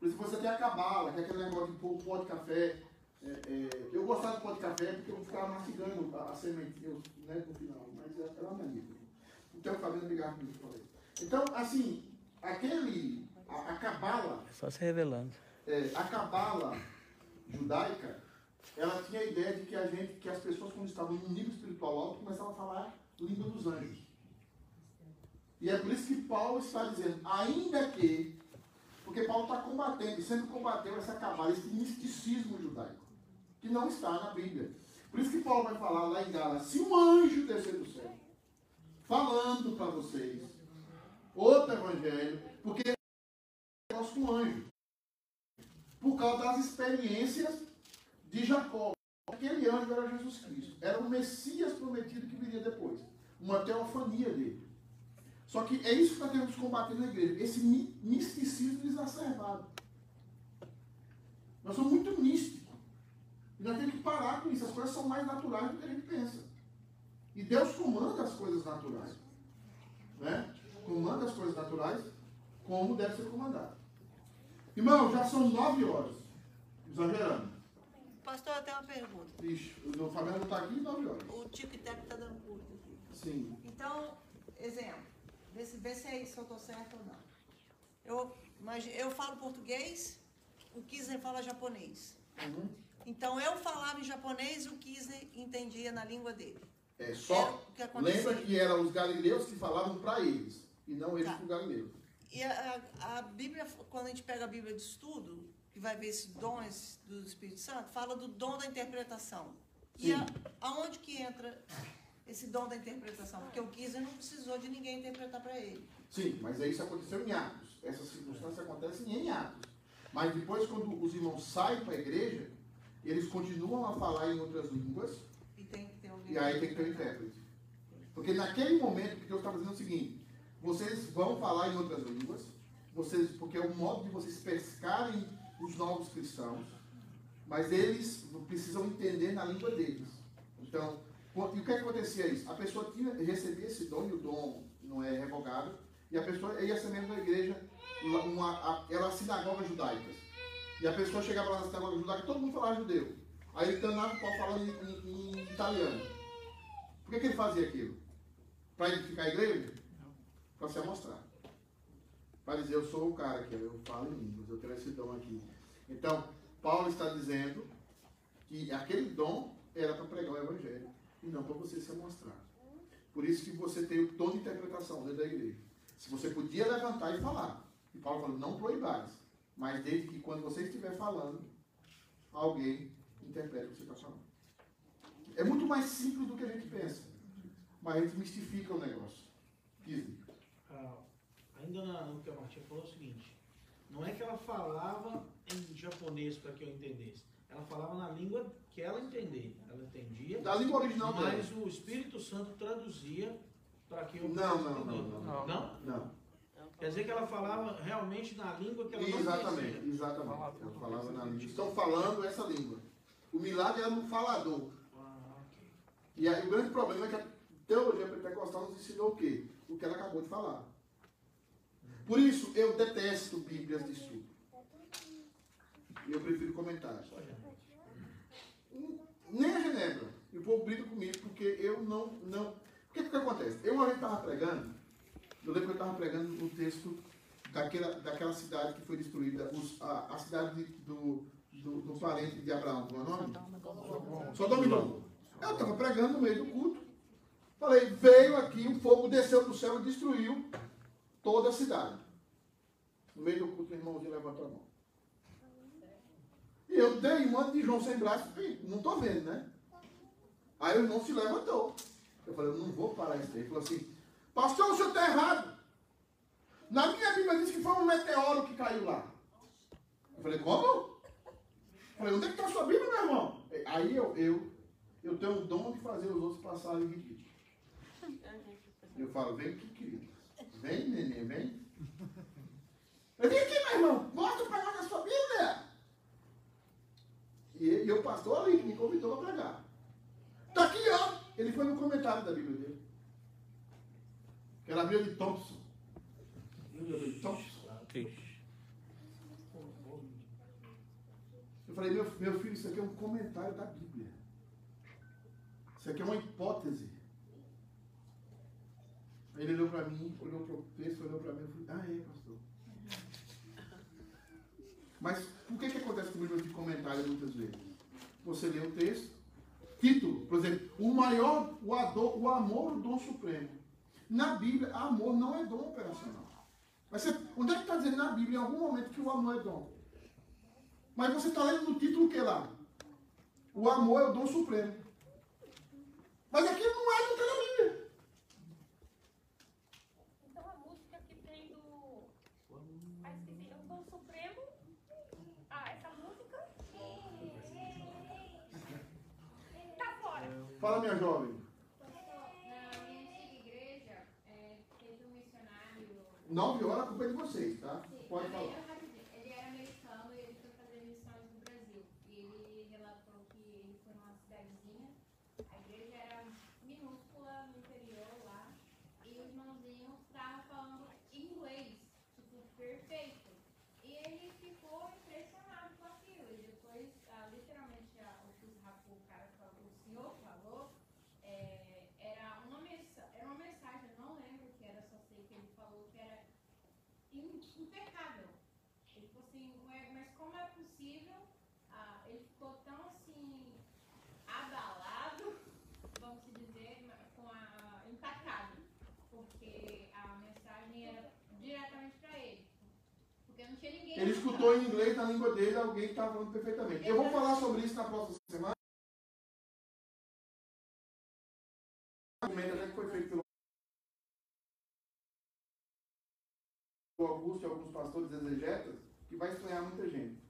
Por isso você tem a cabala, que é aquele negócio de pôr pó de café. É, é, eu gostava de pó de café porque eu ficava mastigando a, a sementinha né, no final, mas era era uma mania. Então, fazendo ligar com isso, falei. Então, assim, aquele, a, a cabala Só se revelando. é, a cabala judaica, ela tinha a ideia de que a gente, que as pessoas quando estavam num nível espiritual alto, começavam a falar língua dos anjos. E é por isso que Paulo está dizendo, ainda que, porque Paulo está combatendo, sempre combateu essa cabala, esse misticismo judaico, que não está na Bíblia. Por isso que Paulo vai falar lá em Gálatas, se um anjo descer do céu, falando para vocês, outro evangelho, porque é com anjo. por causa das experiências de Jacó. Aquele anjo era Jesus Cristo. Era o Messias prometido que viria depois. Uma teofania dele. Só que é isso que nós temos que combater na igreja. Esse mi- misticismo exacerbado. Nós somos muito místicos. E nós temos que parar com isso. As coisas são mais naturais do que a gente pensa. E Deus comanda as coisas naturais. Né? Comanda as coisas naturais como deve ser comandado. Irmão, já são nove horas. Exagerando. Pastor, eu tenho uma pergunta. Ixi, o Fabiano não está aqui nove horas. O tic-tac está dando curto aqui. Sim. Então, exemplo, vê se, vê se é isso eu estou certo ou não. Eu, imagi- eu falo português, o Kisner fala japonês. Uhum. Então, eu falava em japonês e o Kisner entendia na língua dele. É só. que. Lembra que eram os galileus que falavam para eles. E não eles Tá. para o galileu. E a, a- a Bíblia, quando a gente pega a Bíblia de estudo, que vai ver esses dons do Espírito Santo, fala do dom da interpretação. E a, aonde que entra esse dom da interpretação? Porque o Kisner não precisou de ninguém interpretar para ele. Sim, mas isso aconteceu em Atos. Essas circunstâncias acontecem em Atos. Mas depois, quando os irmãos saem para a igreja, eles continuam a falar em outras línguas. E tem que ter alguém. E aí tem que ter um intérprete. Porque naquele momento, porque Deus está fazendo o seguinte: vocês vão falar em outras línguas, vocês, porque é o modo de vocês pescarem os novos cristãos, mas eles precisam entender na língua deles. Então, e o que, é que acontecia isso? A pessoa tinha, recebia esse dom, e o dom não é revogado, e a pessoa ia ser membro da igreja, uma, era a sinagoga judaica. E a pessoa chegava lá na sinagoga judaica, todo mundo falava judeu. Aí ele danava o falando em, em- em italiano. Por que, que ele fazia aquilo? Para identificar a igreja? Para se amostrar. Para dizer, eu sou o cara aqui, eu falo em línguas, eu tenho esse dom aqui. Então, Paulo está dizendo que aquele dom era para pregar o evangelho e não para você se amostrar. Por isso que você tem dom de interpretação dentro da igreja. Se você podia levantar e falar. E Paulo falou, não proibais, mas desde que quando você estiver falando, alguém interprete o que você está falando. É muito mais simples do que a gente pensa. Mas a gente mistifica o negócio. Disney. Ah, ainda no que a Martinha falou é o seguinte: não é que ela falava em japonês para que eu entendesse. Ela falava na língua que ela entender. Ela entendia. Da língua original Mas dela. o Espírito Santo traduzia para que eu Não, não, não, entender. não, não. Não. Quer dizer que ela falava realmente na língua que ela não Exatamente, conhecia. exatamente. Eu falava na língua. Estão falando essa língua. O milagre era no falador. E aí o grande problema é que a teologia pentecostal nos ensinou o quê? O que ela acabou de falar. Por isso, eu detesto Bíblias de estudo. Eu prefiro comentários. Nem a Genebra. E o povo briga comigo porque eu não. não... O que, que acontece? Eu uma vez estava pregando, eu lembro que eu estava pregando um texto daquela, daquela cidade que foi destruída, os- a, a cidade de- do, do, do parente de Abraão, qual é o nome? Sodoma e Gomorra. Eu estava pregando no meio do culto. Falei, veio aqui, um fogo desceu do céu e destruiu toda a cidade. No meio do culto, o irmãozinho levantou a mão. E eu dei um de João sem braço, não estou vendo, né? Aí o irmão se levantou. Eu falei, eu não vou parar isso aí. Ele falou assim, pastor, o senhor está errado. Na minha Bíblia diz que foi um meteoro que caiu lá. Eu falei, como? Eu falei, onde é que está sua Bíblia, meu irmão? Aí eu, eu, eu tenho o dom de fazer os outros passarem ridículo. Eu falo, vem aqui, querido. Vem, neném, vem. Eu vim aqui, meu irmão. Mostra para nós a sua Bíblia. E, e o pastor ali me convidou para pregar. Tá aqui, ó. Ele foi no comentário da Bíblia dele. Que era a Bíblia de Thompson. Bíblia de Thompson. Eu falei, meu, meu filho, isso aqui é um comentário da Bíblia. Isso aqui é uma hipótese. Ele olhou para mim, olhou para o texto, olhou para mim e falou, ah, é, pastor. Mas por que, que acontece com o livro de comentário muitas vezes? Você lê o texto, título, por exemplo, o maior, o, ador, o amor, o dom supremo. Na Bíblia, amor não é dom operacional. Mas você, onde é que está dizendo na Bíblia, em algum momento, que o amor é dom? Mas você está lendo no título o que lá? O amor é o dom supremo. Mas aquilo não é do que na Bíblia. Então a música que tem do. Ah, esqueci. É o Dom Supremo. Ah, essa Fala, minha jovem. Na minha antiga igreja, é, teve um missionário. 9 horas, a culpa é de vocês, tá? Pode falar. eu rapidinho. Ele era americano e ele foi fazer missões no Brasil. E ele relatou que ele foi numa cidadezinha. A igreja era minúscula no interior lá. E os irmãozinhos estavam falando inglês, tipo, perfeito. E ele ficou impressionado com aquilo. E depois, ah, literalmente, ah, o que o Rafa, o cara falou, o senhor falou, é, era, uma mensa- era uma mensagem, eu não lembro o que era, só sei que ele falou que era im- impecável. Ele falou assim, "Ué, mas como é possível? Ah, ele ficou tão assim, abalado, vamos dizer, ma- com a impactado, porque a mensagem era diretamente para ele. Porque não tinha ninguém. Ele escutou em inglês, na língua dele, alguém que estava falando perfeitamente. Eu vou falar sobre isso na próxima semana. Até que foi feito pelo Augusto e alguns pastores exegetas, que vai estranhar muita gente.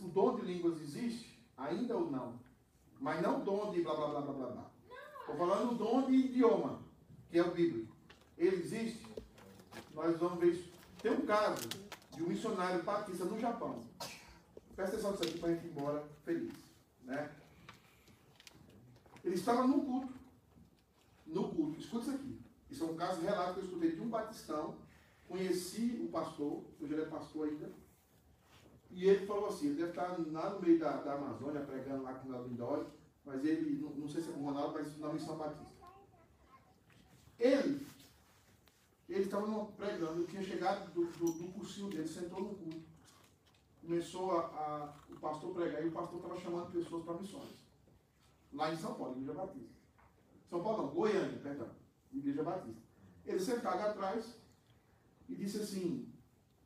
O dom de línguas existe? Ainda ou não? Mas não dom de blá blá blá blá blá. Estou falando dom de idioma, que é o bíblico. Ele existe? Nós vamos ver isso. Tem um caso de um missionário batista no Japão. Presta atenção nisso aqui para a gente ir embora feliz. Né? Ele estava no culto. No culto. Escuta isso aqui. Isso é um caso relato que eu escutei de um batistão. Conheci o pastor, hoje ele é pastor ainda. E ele falou assim, ele deve estar lá no meio da, da Amazônia, pregando lá com o Lindói, mas ele, não, não sei se é com o Ronaldo, mas na missão batista. Ele, ele estava pregando, tinha chegado do, do, do cursinho dele, sentou no culto. Começou a, a- o pastor pregar e o pastor estava chamando pessoas para missões. Lá em São Paulo, Igreja Batista. São Paulo não, Goiânia, perdão. Igreja Batista. Ele sentado atrás e disse assim,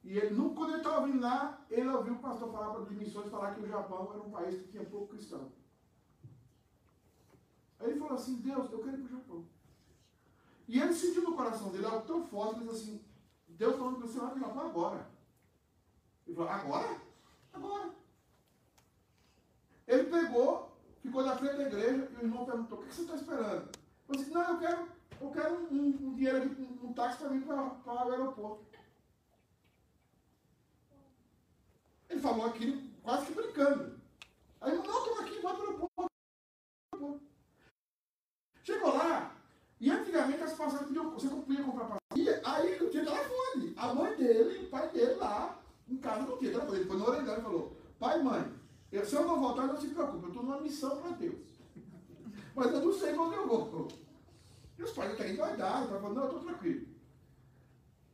e ele, não, quando ele estava vindo lá, ele ouviu o pastor falar de missões, falar que o Japão era um país que tinha pouco cristão. Aí ele falou assim, Deus, eu quero ir para o Japão. E ele sentiu no coração dele algo tão forte, ele disse assim, Deus falando para você, vai o Japão agora. Ele falou, agora? Agora. Ele pegou, ficou na frente da igreja, e o irmão perguntou, o que que você está esperando? Eu disse, não, eu quero, eu quero um, um- dinheiro aqui, um, um táxi para mim para o aeroporto. Ele falou aquilo quase que brincando. Aí falou, não, toma aqui, vai para o aeroporto. Chegou lá, e antigamente as passagens podiam, você podia comprar passagem. Aí não tinha telefone. A mãe dele, o pai dele lá, em casa não tinha telefone. Ele foi na orelha e falou, pai, mãe, eu, se eu não voltar, não se preocupe, eu estou numa missão para Deus. Mas eu não sei quando eu vou. E os pais até estavam falando, não, eu estou tranquilo.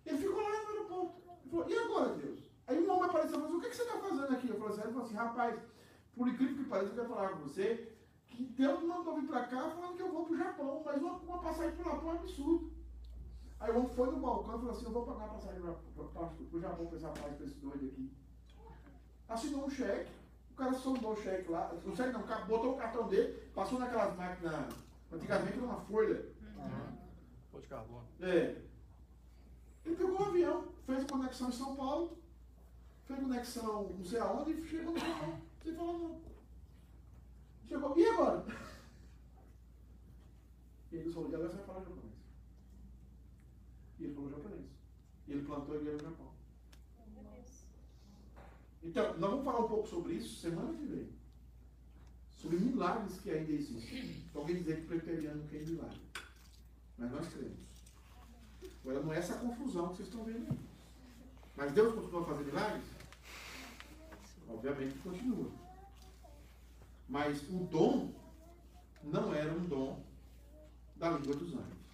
Ele ficou lá no aeroporto. Ele falou, e agora, Deus? Aí um homem apareceu e falou, o que, que você está fazendo aqui? Eu falei ele assim, rapaz, por incrível que pareça, eu quero falar com você, que Deus me mandou vir para cá falando que eu vou para o Japão, mas uma, uma passagem para o Japão é um absurdo. Aí o homem foi no balcão e falou assim, eu vou pagar a passagem para o Japão para esse rapaz, para esse doido aqui. Assinou um cheque, o cara sondou o cheque lá, não, o cara botou o cartão dele, passou naquelas máquinas, antigamente era uma folha. Pô de carbono. É. Ele pegou o avião, fez conexão em São Paulo, fez conexão não sei aonde e chegou no Japão. Sem falar não. Chegou, e agora? E ele falou, e agora você vai falar japonês. E ele falou japonês. E ele plantou a igreja no Japão. Então, nós vamos falar um pouco sobre isso semana que vem. Sobre milagres que ainda existem. Alguém dizer que preteriano quer milagre. Mas nós cremos. Agora não é essa confusão que vocês estão vendo aí. Mas Deus continua a fazer milagres? Obviamente que continua. Mas o dom não era um dom da língua dos anjos.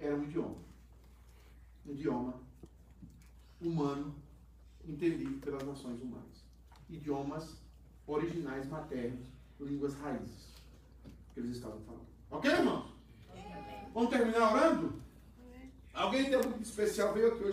Era um idioma. Um idioma humano entendido pelas nações humanas. Idiomas originais maternos, línguas raízes que eles estavam falando. Ok, irmãos? Vamos terminar orando? Alguém tem algum especial veio aqui hoje.